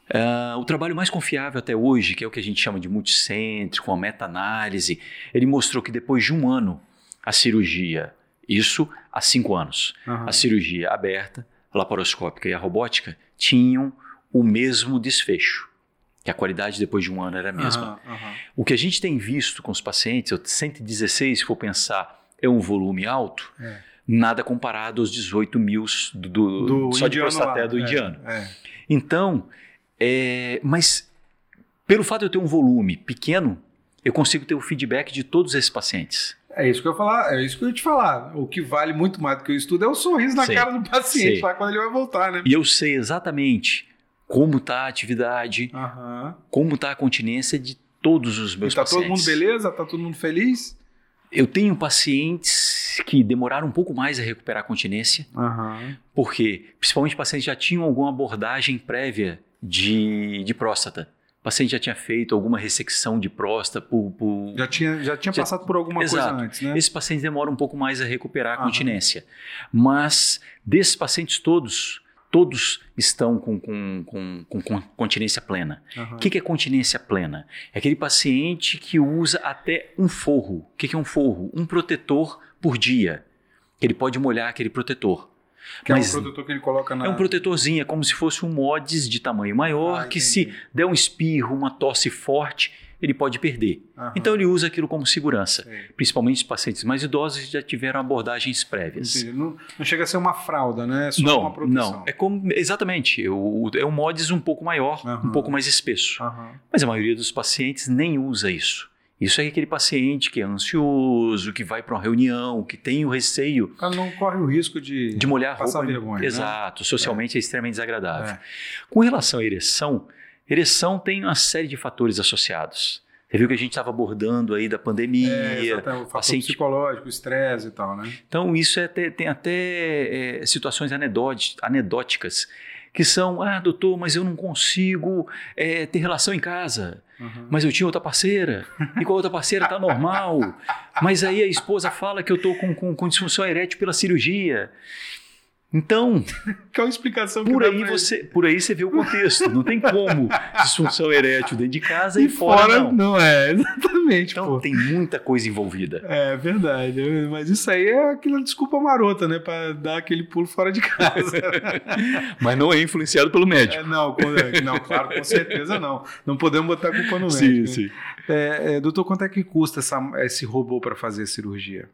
S2: Uh, o trabalho mais confiável até hoje, que é o que a gente chama de multicêntrico, uma meta-análise, ele mostrou que depois de um ano, a cirurgia, isso há cinco anos,
S1: uhum.
S2: a cirurgia aberta, a laparoscópica e a robótica tinham o mesmo desfecho, que a qualidade depois de um ano era a mesma.
S1: Uhum, uhum.
S2: O que a gente tem visto com os pacientes, 116, se for pensar é um volume alto,
S1: é.
S2: nada comparado aos 18 mil do, do, do só de prostaté do
S1: é,
S2: indiano.
S1: É.
S2: Então, é, mas pelo fato de eu ter um volume pequeno, eu consigo ter o feedback de todos esses pacientes.
S1: É isso que eu ia falar, é isso que eu ia te falar. O que vale muito mais do que o estudo é o sorriso na
S2: Sei.
S1: cara do paciente
S2: Sei.
S1: lá quando ele vai voltar, né?
S2: E eu sei exatamente como está a atividade, como está a continência de todos os
S1: E
S2: meus
S1: tá todo
S2: pacientes.
S1: mundo beleza? Tá todo mundo feliz?
S2: Eu tenho pacientes que demoraram um pouco mais a recuperar a continência,
S1: Aham.
S2: porque principalmente pacientes já tinham alguma abordagem prévia de, de próstata. O paciente já tinha feito alguma ressecção de próstata por, por-
S1: Já tinha, já tinha
S2: Já-
S1: passado por alguma
S2: Exato.
S1: coisa antes, né?
S2: Esses pacientes demoram um pouco mais a recuperar a
S1: Aham.
S2: continência. Mas desses pacientes todos, todos estão com, com, com, com- continência plena. O que, que é continência plena? É aquele paciente que usa até um forro. O que, que é um forro? Um protetor por dia. Que ele pode molhar aquele protetor.
S1: Que
S2: Mas
S1: é um produtor que ele coloca na.
S2: é um protetorzinho, é como se fosse um mods de tamanho maior,
S1: Ah,
S2: que
S1: entendi.
S2: se der um espirro, uma tosse forte, ele pode perder.
S1: Aham.
S2: Então ele usa aquilo como segurança. Principalmente os pacientes mais idosos que já tiveram abordagens prévias.
S1: Não, não chega a ser uma fralda, né? É só
S2: Não,
S1: uma proteção.
S2: não. É como, exatamente. O, é um mods um pouco maior,
S1: Aham.
S2: um pouco mais espesso.
S1: Aham.
S2: Mas a maioria dos pacientes nem usa isso. Isso é aquele paciente que é ansioso, que vai para uma reunião, que tem o receio
S1: O cara não corre o risco de.
S2: de molhar a
S1: Passar
S2: roupa.
S1: vergonha, né?
S2: Exato. Socialmente é, extremamente desagradável.
S1: É.
S2: Com relação à ereção, ereção tem uma série de fatores associados. Você viu que a gente estava abordando aí da pandemia.
S1: É, exatamente, o
S2: paciente-
S1: psicológico, estresse e tal, né?
S2: Então, isso é até- tem até é, situações anedóti- anedóticas que são, ah, doutor, mas eu não consigo é, ter relação em casa.
S1: Aham.
S2: Mas eu tinha outra parceira, e com a outra parceira tá normal. Mas aí a esposa fala que eu tô com, com, com disfunção erétil pela cirurgia. Então,
S1: Que é uma explicação
S2: por aí,
S1: ele.
S2: você, por aí você vê o contexto. Não tem como disfunção erétil dentro de casa e,
S1: E
S2: fora, não.
S1: é, exatamente,
S2: Então
S1: pô.
S2: tem muita coisa envolvida.
S1: É verdade, mas isso aí é aquela desculpa marota, né? Pra dar aquele pulo fora de casa.
S2: Mas não é influenciado pelo médico.
S1: É, não, com- não, claro, com certeza não. Não podemos botar a culpa no médico.
S2: sim,
S1: né?
S2: sim.
S1: É, é, doutor, quanto é que custa essa- esse robô para fazer a cirurgia?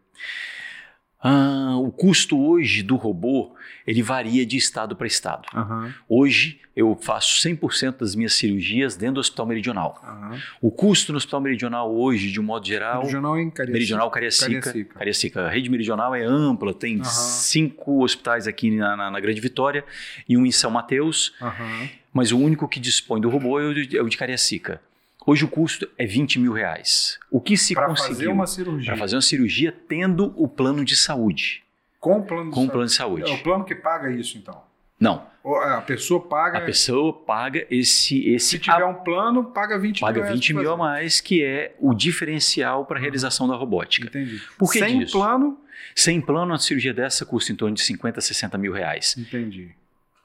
S2: Ah, o custo hoje do robô, ele varia de estado para estado.
S1: Aham,
S2: Hoje, eu faço 100% das minhas cirurgias dentro do Hospital Meridional.
S1: aham.
S2: O custo no Hospital Meridional hoje, de um modo geral...
S1: Regional em Cariacica.
S2: Meridional Cariacica,
S1: Cariacica.
S2: Cariacica. A rede meridional é ampla, tem
S1: Aham.
S2: cinco hospitais aqui na, na- na Grande Vitória e um em São Mateus, mas o único que dispõe do robô é o de, é o de Cariacica. Hoje o custo é 20 mil reais. O que se
S1: Para fazer
S2: conseguiu
S1: uma cirurgia.
S2: para fazer uma cirurgia tendo o plano de saúde?
S1: Com o plano de
S2: Com
S1: saúde.
S2: plano de saúde.
S1: É o plano que paga isso, então.
S2: Não,
S1: A pessoa paga.
S2: a pessoa paga esse esse
S1: Se tiver um plano, paga 20
S2: paga
S1: mil. reais
S2: 20
S1: pra
S2: mil a
S1: fazer.
S2: mais, que é o diferencial para a realização da robótica.
S1: Entendi.
S2: Por que
S1: Sem
S2: disso?
S1: plano,
S2: Sem plano, uma cirurgia dessa custa em torno de 50 a 60 mil reais.
S1: entendi.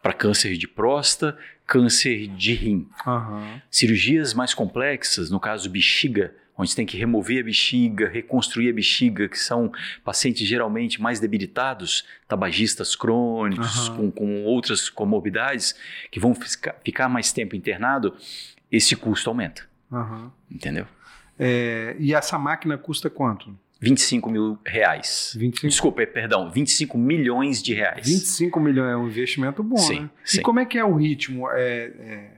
S2: Para câncer de próstata, câncer de rim.
S1: Aham.
S2: Cirurgias mais complexas, no caso bexiga, onde tem que remover a bexiga, reconstruir a bexiga, que são pacientes geralmente mais debilitados, tabagistas crônicos,
S1: Aham.
S2: com, com outras comorbidades, que vão ficar mais tempo internado, esse custo aumenta,
S1: Aham.
S2: entendeu?
S1: É, e essa máquina custa quanto?
S2: 25 mil reais.
S1: 25,
S2: Desculpa, é, perdão, 25 milhões de reais.
S1: 25 milhões é um investimento bom,
S2: Sim,
S1: né?
S2: sim.
S1: E como é que é o ritmo? É, é,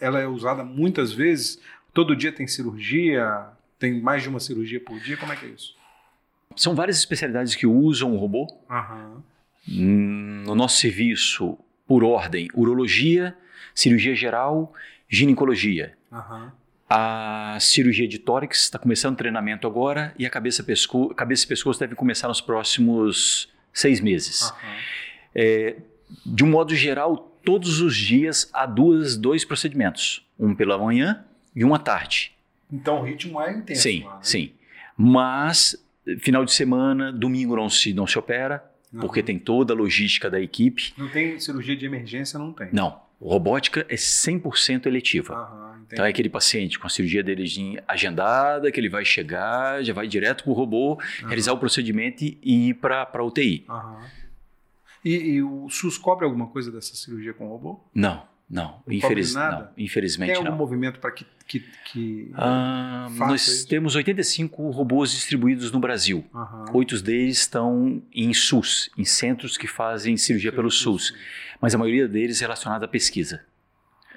S1: ela é usada muitas vezes? Todo dia tem cirurgia? Tem mais de uma cirurgia por dia? Como é que é isso?
S2: São várias especialidades que usam o robô,
S1: Aham.
S2: Hum, no nosso serviço, por ordem, urologia, cirurgia geral, ginecologia.
S1: Aham.
S2: A cirurgia de tórax está começando o treinamento agora e a cabeça, pesco cabeça e pescoço deve começar nos próximos seis meses.
S1: Aham.
S2: É, de um modo geral, todos os dias há duas, dois procedimentos. Um pela manhã e um à tarde.
S1: Então o ritmo é intenso.
S2: sim,
S1: lá, né?
S2: sim. Mas, final de semana, domingo não se, não se opera, porque tem toda a logística da equipe.
S1: Não tem cirurgia de emergência, não tem.
S2: Não, robótica é 100% eletiva.
S1: Aham.
S2: Então é aquele paciente com a cirurgia dele de- agendada, que ele vai chegar, já vai direto para o robô,
S1: Aham.
S2: realizar o procedimento e ir para a UTI.
S1: Aham. E, e o SUS cobre alguma coisa dessa cirurgia com robô?
S2: Não, não.
S1: Não
S2: Infeliz, não infelizmente
S1: Tem algum
S2: não.
S1: movimento para que. que, que...
S2: Ah, nós
S1: isso.
S2: temos 85 robôs distribuídos no Brasil. Oito deles estão em SUS, em centros que fazem cirurgia pelo SUS, mas a maioria deles relacionada à pesquisa.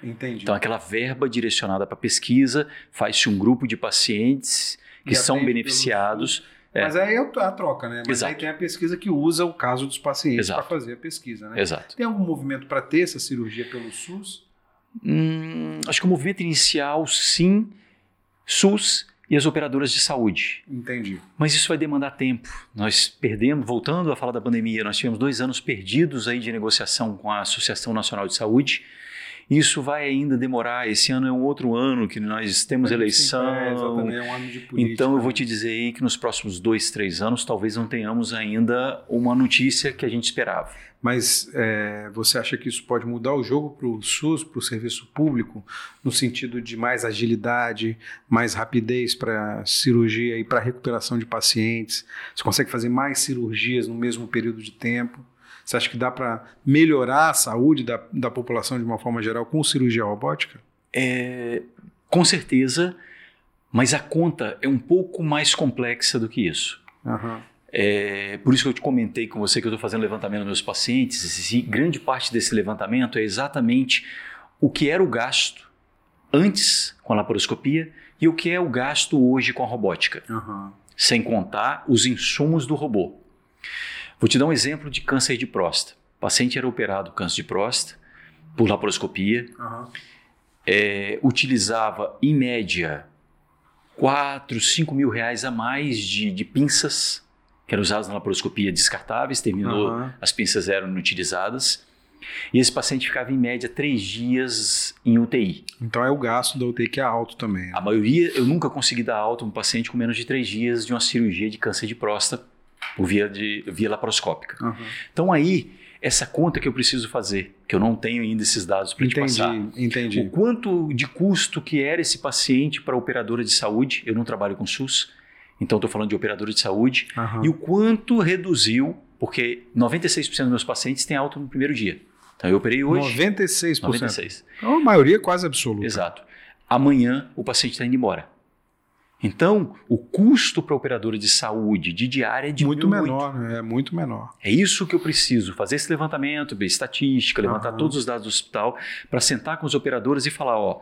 S1: Entendi.
S2: Então, aquela verba direcionada para pesquisa, faz-se um grupo de pacientes que são beneficiados. É.
S1: Mas aí é a troca, né? Mas
S2: Exato.
S1: aí tem a pesquisa que usa o caso dos pacientes para fazer a pesquisa, né?
S2: Exato.
S1: Tem algum movimento para ter essa cirurgia pelo SUS?
S2: Hum, acho que o movimento inicial, sim, SUS e as operadoras de saúde.
S1: Entendi.
S2: Mas isso vai demandar tempo. Nós perdemos, voltando a falar da pandemia, nós tivemos dois anos perdidos aí de negociação com a Associação Nacional de Saúde. Isso vai ainda demorar. Esse ano é um outro ano que nós temos eleição.
S1: É, exatamente, é um ano de política.
S2: Então eu vou te dizer aí que nos próximos dois, três anos talvez não tenhamos ainda uma notícia que a gente esperava.
S1: Mas é, você acha que isso pode mudar o jogo para o SUS, para o serviço público, no sentido de mais agilidade, mais rapidez para cirurgia e para recuperação de pacientes? Você consegue fazer mais cirurgias no mesmo período de tempo? Você acha que dá para melhorar a saúde da, da população de uma forma geral com cirurgia robótica?
S2: É, com certeza, mas a conta é um pouco mais complexa do que isso.
S1: Aham.
S2: É, por isso que eu te comentei com você que eu estou fazendo levantamento dos meus pacientes, e grande parte desse levantamento é exatamente o que era o gasto antes com a laparoscopia e o que é o gasto hoje com a robótica,
S1: Aham.
S2: sem contar os insumos do robô. Vou te dar um exemplo de câncer de próstata. O paciente era operado câncer de próstata por laparoscopia,
S1: Aham.
S2: é, utilizava em média 4, 5 mil reais a mais de, de pinças que eram usadas na laparoscopia descartáveis, terminou,
S1: Aham.
S2: as pinças eram inutilizadas. E esse paciente ficava em média três dias em UTI.
S1: Então é o gasto da UTI que é alto também.
S2: A maioria, eu nunca consegui dar alta um paciente com menos de três dias de uma cirurgia de câncer de próstata por via, de, via laparoscópica.
S1: Aham.
S2: Então aí, essa conta que eu preciso fazer, que eu não tenho ainda esses dados para te passar.
S1: Entendi.
S2: O quanto de custo que era esse paciente para a operadora de saúde, eu não trabalho com SUS, então estou falando de operadora de saúde,
S1: Aham.
S2: e o quanto reduziu, porque 96% dos meus pacientes têm alta no primeiro dia. Então eu operei hoje,
S1: 96%.
S2: 96%.
S1: Então, a maioria é quase absoluta.
S2: Exato. Amanhã o paciente está indo embora. Então, o custo para a operadora de saúde de diária é de
S1: Muito menor, né? é muito menor.
S2: É isso que eu preciso, fazer esse levantamento, ver estatística, levantar
S1: Aham.
S2: todos os dados do hospital, para sentar com os operadores e falar, ó, o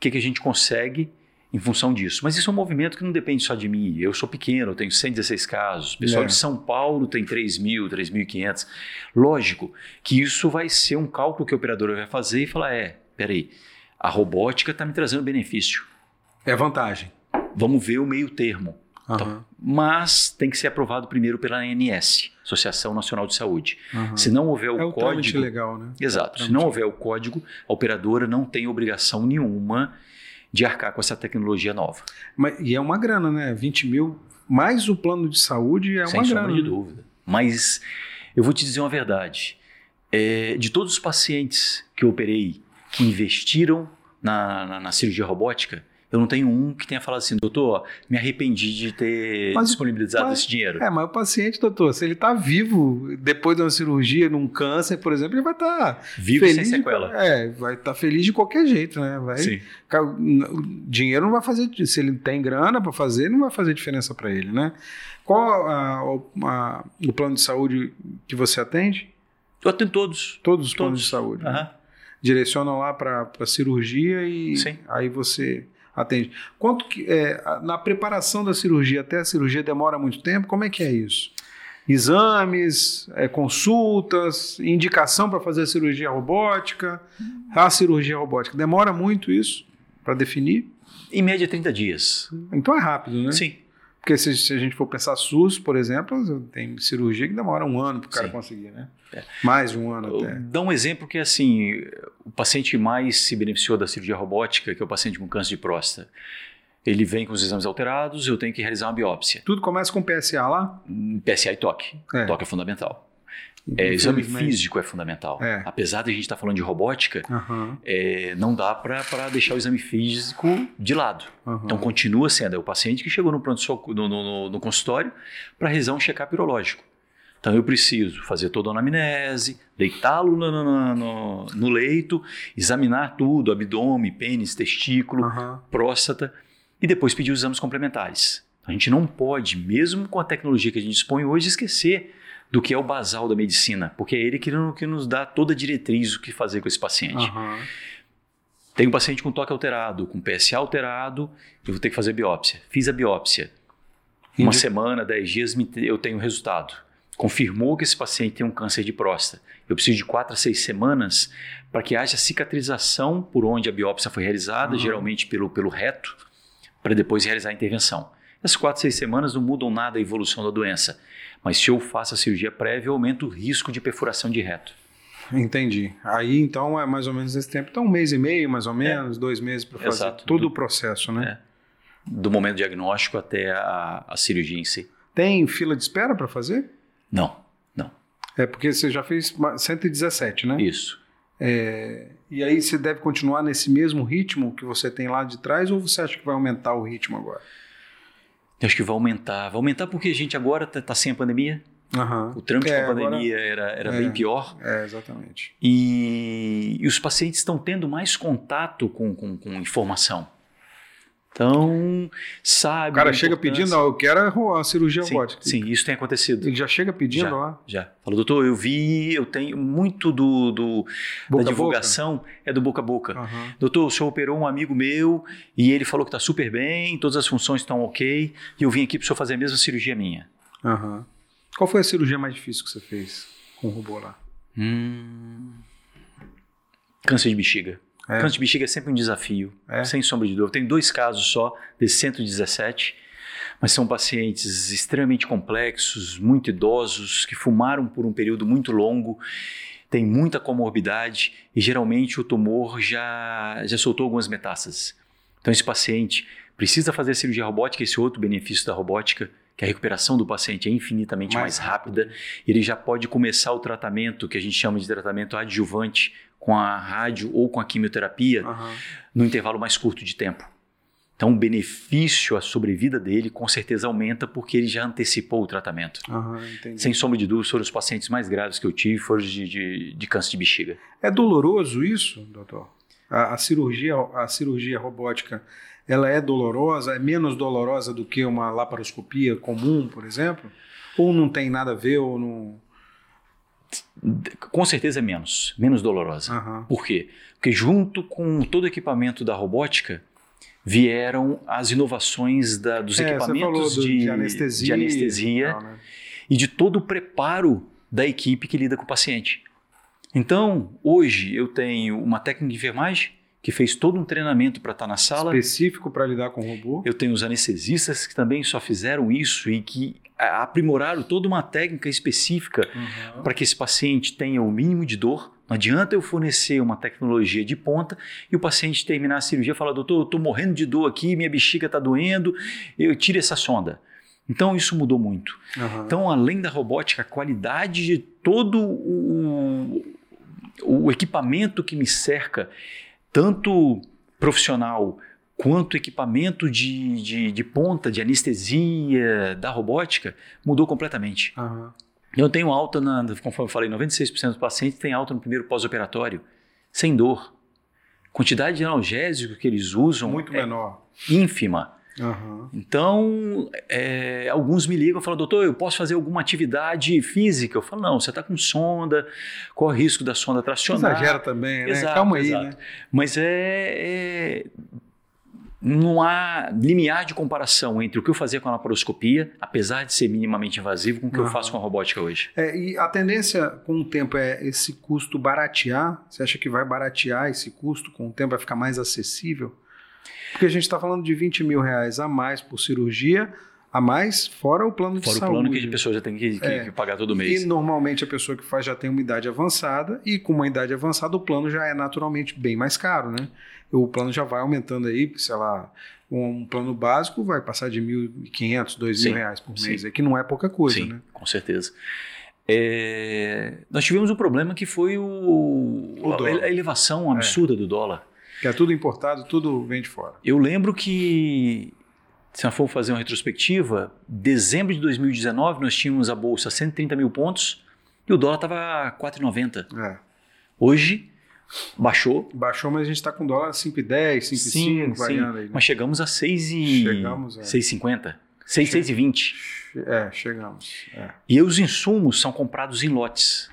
S2: que, que a gente consegue em função disso. Mas isso é um movimento que não depende só de mim. Eu sou pequeno, eu tenho 116 casos. O pessoal
S1: É.
S2: de São Paulo tem 3 mil, 3.500. Lógico que isso vai ser um cálculo que a operadora vai fazer e falar, é, peraí, a robótica está me trazendo benefício.
S1: É vantagem.
S2: Vamos ver o meio termo.
S1: Aham,
S2: Mas tem que ser aprovado primeiro pela ANS, Associação Nacional de Saúde.
S1: aham.
S2: Se não houver o,
S1: É o
S2: código,
S1: legal, né?
S2: Exato. Se
S1: Trâmite.
S2: não houver o código, a operadora não tem obrigação nenhuma de arcar com essa tecnologia nova.
S1: Mas, e é uma grana, né? 20 mil mais o plano de saúde é
S2: sem
S1: uma
S2: sombra
S1: grana.
S2: de
S1: né?
S2: dúvida. Mas eu vou te dizer uma verdade. É, de todos os pacientes que eu operei que investiram na, na- na cirurgia robótica, eu não tenho um que tenha falado assim, doutor, me arrependi de ter
S1: Mas-
S2: disponibilizado
S1: mas-
S2: esse dinheiro.
S1: É, mas o paciente, doutor, se ele está vivo depois de uma cirurgia, num câncer, por exemplo, ele vai estar
S2: Vivo sem
S1: feliz. de-
S2: sequela.
S1: é, vai estar feliz de qualquer jeito, né? Vai,
S2: Sim.
S1: Dinheiro não vai fazer. Se ele tem grana para fazer, não vai fazer diferença para ele, né? Qual a- o- a- o plano de saúde que você atende?
S2: Eu atendo todos.
S1: Todos os planos
S2: Todos.
S1: de saúde. né?
S2: Aham.
S1: Direcionam lá para cirurgia e
S2: Sim.
S1: aí você atende. Quanto que é, na preparação da cirurgia até a cirurgia demora muito tempo? Como é que é isso? Exames, é, consultas, indicação para fazer a cirurgia robótica, a cirurgia robótica. Demora muito isso para definir?
S2: Em média, 30 dias.
S1: Então é rápido, né?
S2: Sim.
S1: Porque se, se a gente for pensar SUS, por exemplo, tem cirurgia que demora um ano para o cara
S2: Sim.
S1: conseguir, né?
S2: É.
S1: Mais de um ano até.
S2: Dá um exemplo que, assim, o paciente que mais se beneficiou da cirurgia robótica, que é o paciente com câncer de próstata, ele vem com os exames alterados, eu tenho que realizar uma biópsia.
S1: Tudo começa com PSA lá?
S2: PSA e toque.
S1: É.
S2: Toque é fundamental. É, exame físico é fundamental.
S1: É.
S2: Apesar de a gente estar falando de robótica,
S1: Aham,
S2: é, não dá para deixar o exame físico de lado.
S1: aham.
S2: Então continua sendo é o paciente que chegou no, no, no- no- consultório para realizar um check-up urológico. Então eu preciso fazer toda a anamnese, deitá-lo no, no- no- leito, examinar tudo, abdômen, pênis, testículo,
S1: Aham.
S2: próstata, e depois pedir os exames complementares. A gente não pode, mesmo com a tecnologia que a gente dispõe hoje, esquecer do que é o basal da medicina, porque é ele que, que nos dá toda a diretriz o que fazer com esse paciente.
S1: Aham.
S2: Tem um paciente com toque alterado, com PSA alterado, eu vou ter que fazer biópsia. Fiz a biópsia. Uma semana, dez dias, eu tenho resultado. Confirmou que esse paciente tem um câncer de próstata. Eu preciso de quatro a seis semanas para que haja cicatrização por onde a biópsia foi realizada,
S1: Aham.
S2: geralmente pelo, pelo reto, para depois realizar a intervenção. Essas quatro, seis semanas não mudam nada a evolução da doença. Mas se eu faço a cirurgia prévia, eu aumento o risco de perfuração de reto.
S1: Entendi. Aí então é mais ou menos esse tempo. Então um mês e meio, mais ou menos, dois meses para fazer
S2: Exato.
S1: todo
S2: Do-
S1: o processo, né?
S2: Do momento diagnóstico até a, a cirurgia em si.
S1: Tem fila de espera para fazer?
S2: Não, não.
S1: É porque você já fez ma- 117, né?
S2: Isso.
S1: É, e aí você deve continuar nesse mesmo ritmo que você tem lá de trás ou você acha que vai aumentar o ritmo agora?
S2: Acho que vai aumentar. Vai aumentar porque a gente agora está sem a pandemia.
S1: Aham.
S2: O trâmite
S1: É,
S2: com a
S1: agora-
S2: pandemia era, era
S1: é.
S2: bem pior.
S1: É, exatamente.
S2: E, e os pacientes estão tendo mais contato com, com, com informação. Então, sabe.
S1: O cara chega pedindo, ó, eu quero a cirurgia
S2: Sim,
S1: robótica.
S2: sim, isso tem acontecido.
S1: Ele já chega pedindo
S2: Já.
S1: lá.
S2: Já. Falou, doutor, eu vi, eu tenho muito do, do-
S1: Boca
S2: da divulgação é do boca a boca.
S1: Aham.
S2: Doutor, o senhor operou um amigo meu e ele falou que está super bem, todas as funções estão ok, e eu vim aqui para o senhor fazer a mesma cirurgia minha.
S1: Aham. Qual foi a cirurgia mais difícil que você fez com o robô lá?
S2: Hum. Câncer de bexiga.
S1: É.
S2: Câncer de bexiga é sempre um desafio,
S1: É?
S2: sem sombra de dúvida. Tenho dois casos só, desses 117, mas são pacientes extremamente complexos, muito idosos, que fumaram por um período muito longo, têm muita comorbidade e geralmente o tumor já, já soltou algumas metástases. Então esse paciente precisa fazer cirurgia robótica, esse outro benefício da robótica, que a recuperação do paciente é infinitamente
S1: Mais
S2: mais, rápida, ele já pode começar o tratamento, que a gente chama de tratamento adjuvante, com a rádio ou com a quimioterapia,
S1: Aham.
S2: no intervalo mais curto de tempo. Então, o benefício, a sobrevida dele, com certeza aumenta porque ele já antecipou o tratamento.
S1: Entendi.
S2: Sem sombra de dúvida, foram os pacientes mais graves que eu tive, foram de, de, de câncer de bexiga.
S1: É doloroso isso, doutor? A, a cirurgia, a cirurgia robótica, ela é dolorosa? É menos dolorosa do que uma laparoscopia comum, por exemplo? Ou não tem nada a ver, ou não...
S2: Com certeza é menos, menos dolorosa.
S1: Aham.
S2: Por quê? Porque junto com todo o equipamento da robótica, vieram as inovações da- dos
S1: É,
S2: equipamentos
S1: do-
S2: de,
S1: de anestesia,
S2: de anestesia
S1: e tal, né?
S2: e de todo o preparo da equipe que lida com o paciente. Então, hoje eu tenho uma técnica de enfermagem que fez todo um treinamento para estar na sala.
S1: Específico para lidar com robô?
S2: Eu tenho os anestesistas que também só fizeram isso e que ah, aprimoraram toda uma técnica específica
S1: Uhum.
S2: para que esse paciente tenha o mínimo de dor. Não adianta eu fornecer uma tecnologia de ponta e o paciente terminar a cirurgia e falar, doutor, eu estou morrendo de dor aqui, minha bexiga está doendo, eu tiro essa sonda. Então isso mudou muito.
S1: Aham.
S2: Então, além da robótica, a qualidade de todo o, o equipamento que me cerca, tanto profissional quanto equipamento de, de, de ponta, de anestesia, da robótica, mudou completamente.
S1: Aham.
S2: Eu tenho alta, na, conforme eu falei, 96% dos pacientes têm alta no primeiro pós-operatório, sem dor. Quantidade de analgésico que eles usam
S1: Muito
S2: é
S1: menor.
S2: ínfima.
S1: Aham.
S2: Então, é, alguns me ligam e falam, doutor, eu posso fazer alguma atividade física? Eu falo, não, você está com sonda, qual o risco da sonda tracionar?
S1: Exagera também, né?
S2: Exato,
S1: Calma aí,
S2: exato.
S1: né?
S2: Mas é, é- Não há limiar de comparação entre o que eu fazia com a laparoscopia, apesar de ser minimamente invasivo, com o que
S1: Aham.
S2: eu faço com a robótica hoje.
S1: É, e a tendência com o tempo é esse custo baratear? Você acha que vai baratear esse custo com o tempo? Vai ficar mais acessível? Porque a gente está falando de 20 mil reais a mais por cirurgia, a mais, fora o plano de
S2: Fora o
S1: saúde.
S2: plano que a pessoa já tem que, que-
S1: É.
S2: que pagar todo mês.
S1: E normalmente a pessoa que faz já tem uma idade avançada, e com uma idade avançada o plano já é naturalmente bem mais caro, né? O plano já vai aumentando aí, sei lá, um plano básico vai passar de 1.500, 2.000
S2: Sim,
S1: reais por
S2: sim.
S1: mês, aí, que não é pouca coisa,
S2: Sim,
S1: né?
S2: com certeza. É, nós tivemos um problema que foi o,
S1: O
S2: a.
S1: É.
S2: a elevação absurda do dólar.
S1: Que é tudo importado, tudo vem de fora.
S2: Eu lembro que, se nós for fazer uma retrospectiva, dezembro de 2019 nós tínhamos a bolsa a 130 mil pontos e o dólar estava 4,90.
S1: É.
S2: Hoje baixou,
S1: Baixou, mas a gente está com dólar 5,10, 5,5, variando aí. Né?
S2: mas chegamos a 6 e
S1: Chegamos, é.
S2: 6,50, 6, 6,20.
S1: É, chegamos. É.
S2: E os insumos são comprados em lotes.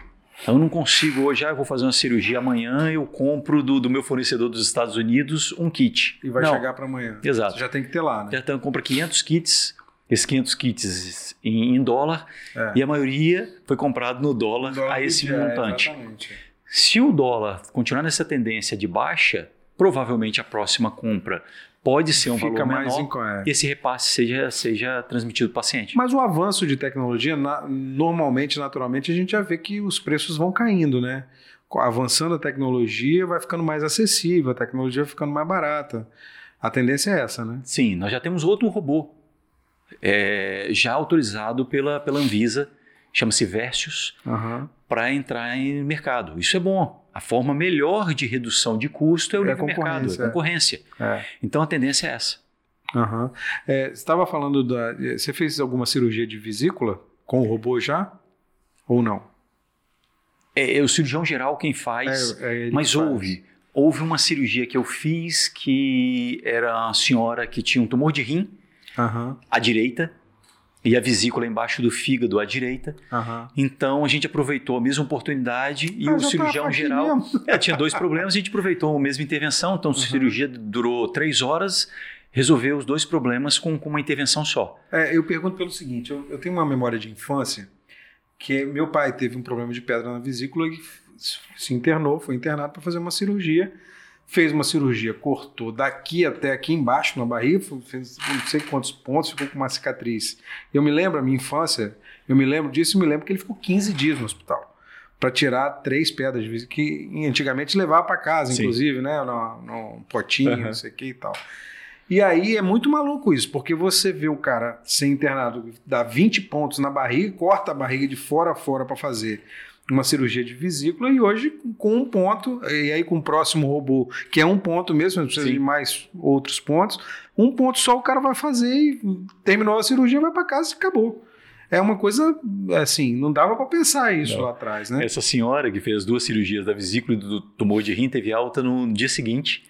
S2: Eu não consigo hoje, ah, eu vou fazer uma cirurgia amanhã, eu compro do, do meu fornecedor dos Estados Unidos um kit.
S1: E vai
S2: Não,
S1: chegar para amanhã.
S2: Exato.
S1: Você já tem que ter lá, né?
S2: Então, compra 500 kits esses 500 kits em, em dólar
S1: É.
S2: e a maioria foi comprado no dólar,
S1: Dólar
S2: a esse
S1: é,
S2: montante.
S1: exatamente.
S2: Se o dólar continuar nessa tendência de baixa, provavelmente a próxima compra pode ser um
S1: Fica
S2: valor menor
S1: em co- é.
S2: e esse repasse seja, seja transmitido para o paciente.
S1: Mas o avanço de tecnologia, na- normalmente, naturalmente, a gente já vê que os preços vão caindo, né? Avançando a tecnologia, vai ficando mais acessível, a tecnologia vai ficando mais barata. A tendência é essa, né?
S2: Sim, nós já temos outro robô é, já autorizado pela, pela Anvisa, chama-se Versus,
S1: Aham.
S2: para entrar em mercado. Isso é bom. A forma melhor de redução de custo é o
S1: É a
S2: livre mercado,
S1: concorrência,
S2: é
S1: é.
S2: a concorrência.
S1: É.
S2: Então a tendência é essa.
S1: Aham. É, você estava falando da. Você fez alguma cirurgia de vesícula com o robô já? Ou não?
S2: É, é o cirurgião geral quem faz,
S1: É, é
S2: mas
S1: faz.
S2: houve. Houve uma cirurgia que eu fiz que era uma senhora que tinha um tumor de rim
S1: Aham,
S2: à direita e a vesícula embaixo do fígado à direita.
S1: aham.
S2: Então a gente aproveitou a mesma oportunidade e
S1: Ah,
S2: o cirurgião geral. É, tinha dois problemas, a gente aproveitou a mesma intervenção. Então a cirurgia durou três horas, resolveu os dois problemas com, com uma intervenção só.
S1: É, eu pergunto pelo seguinte: eu, eu tenho uma memória de infância que meu pai teve um problema de pedra na vesícula e se internou, foi internado para fazer uma cirurgia. Fez uma cirurgia, cortou daqui até aqui embaixo na barriga, fez não sei quantos pontos, ficou com uma cicatriz. Eu me lembro, a minha infância, eu me lembro disso e me lembro que ele ficou 15 dias no hospital para tirar três pedras de que antigamente levava para casa,
S2: Sim.
S1: inclusive, né, no potinho,
S2: Aham.
S1: não sei o que e tal. E aí é muito maluco isso, porque você vê o cara ser internado, dá 20 pontos na barriga, corta a barriga de fora a fora para fazer uma cirurgia de vesícula e hoje com um ponto, e aí com o próximo robô, que é um ponto mesmo, não precisa
S2: Sim.
S1: de mais outros pontos, um ponto só o cara vai fazer e terminou a cirurgia, vai para casa e acabou. É uma coisa assim, não dava para pensar isso
S2: Não.
S1: lá atrás, né?
S2: Essa senhora que fez as duas cirurgias da vesícula e do tumor de rim teve alta no dia seguinte.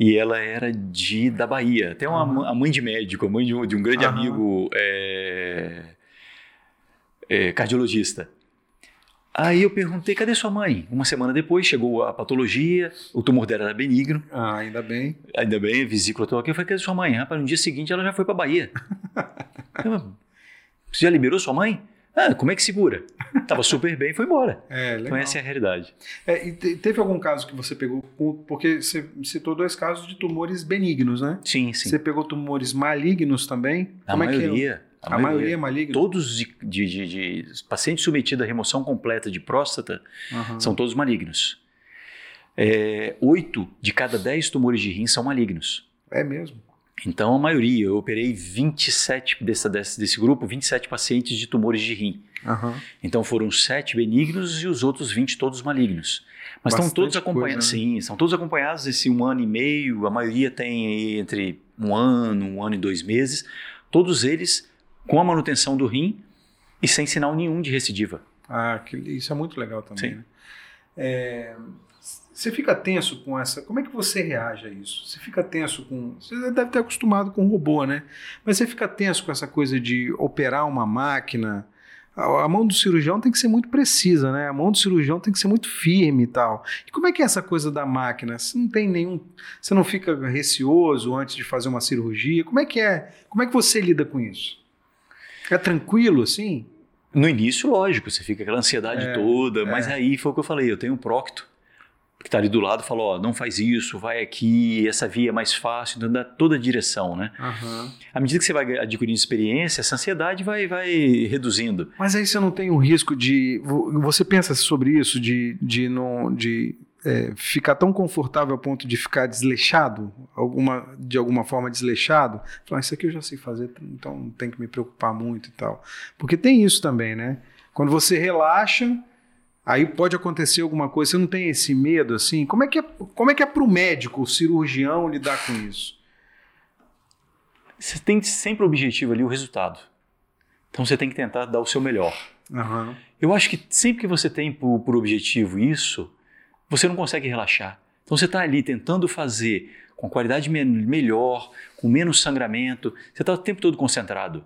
S2: E ela era de da Bahia. Até uma,
S1: Aham.
S2: a mãe de médico, a mãe de um, de um grande
S1: Aham.
S2: amigo é, é, cardiologista. Aí eu perguntei, cadê sua mãe? Uma semana depois chegou a patologia, o tumor dela era benigno,
S1: Ah, ainda bem.
S2: ainda bem, a vesícula aqui. Eu falei, cadê sua mãe? Rapaz, no dia seguinte ela já foi para Bahia. Eu, Você já liberou sua mãe? Ah, como é que segura? Tava super bem, foi embora.
S1: É, legal.
S2: Então essa é a realidade.
S1: É, e te- teve algum caso que você pegou, com- porque você citou dois casos de tumores benignos, né?
S2: Sim, sim.
S1: Você pegou tumores malignos também?
S2: A
S1: Como é que é?
S2: Maioria.
S1: A, maioria é maligna?
S2: Todos de, de, de- de pacientes submetidos à remoção completa de próstata
S1: Aham.
S2: são todos malignos. É, Oito de cada dez tumores de rim são malignos.
S1: É mesmo?
S2: Então, a maioria, eu operei 27 dessa, desse, desse grupo, 27 pacientes de tumores de rim.
S1: Aham.
S2: Então, foram sete benignos e os outros 20 todos malignos. Mas estão
S1: Bastante
S2: todos acompanhados,
S1: coisa, né?
S2: sim, são todos acompanhados esse um ano e meio, a maioria tem entre um ano, um ano e dois meses, todos eles com a manutenção do rim e sem sinal nenhum de recidiva.
S1: Ah, que- isso é muito legal também,
S2: Sim.
S1: né? É, você fica tenso com essa. Como é que você reage a isso? Você fica tenso com. Você deve ter acostumado com robô, né? Mas você fica tenso com essa coisa de operar uma máquina. A a mão do cirurgião tem que ser muito precisa, né? A mão do cirurgião tem que ser muito firme e tal. E como é que é essa coisa da máquina? Você não tem nenhum. Você não fica receoso antes de fazer uma cirurgia? Como é que é? Como é que você lida com isso? É tranquilo, assim?
S2: No início, lógico, você fica aquela ansiedade
S1: É,
S2: toda,
S1: é.
S2: mas aí foi o que eu falei, eu tenho um procto que está ali do lado, falou, ó, não faz isso, vai aqui, essa via é mais fácil, então dá toda a direção, né?
S1: Aham.
S2: À medida que você vai adquirindo experiência, essa ansiedade vai, vai reduzindo.
S1: Mas aí você não tem o risco de. vo- Você pensa sobre isso, de, de não. De, é, ficar tão confortável a ponto de ficar desleixado, alguma, de alguma forma desleixado, falar, isso aqui eu já sei fazer, então não tem que me preocupar muito e tal. Porque tem isso também, né? Quando você relaxa, aí pode acontecer alguma coisa, você não tem esse medo assim? Como é que é, como é, que é para o médico, o cirurgião, lidar com isso?
S2: Você tem sempre o objetivo ali, o resultado. Então você tem que tentar dar o seu melhor.
S1: Aham.
S2: Eu acho que sempre que você tem por, por objetivo isso, você não consegue relaxar. Então você está ali tentando fazer com qualidade me- melhor, com menos sangramento, você está o tempo todo concentrado.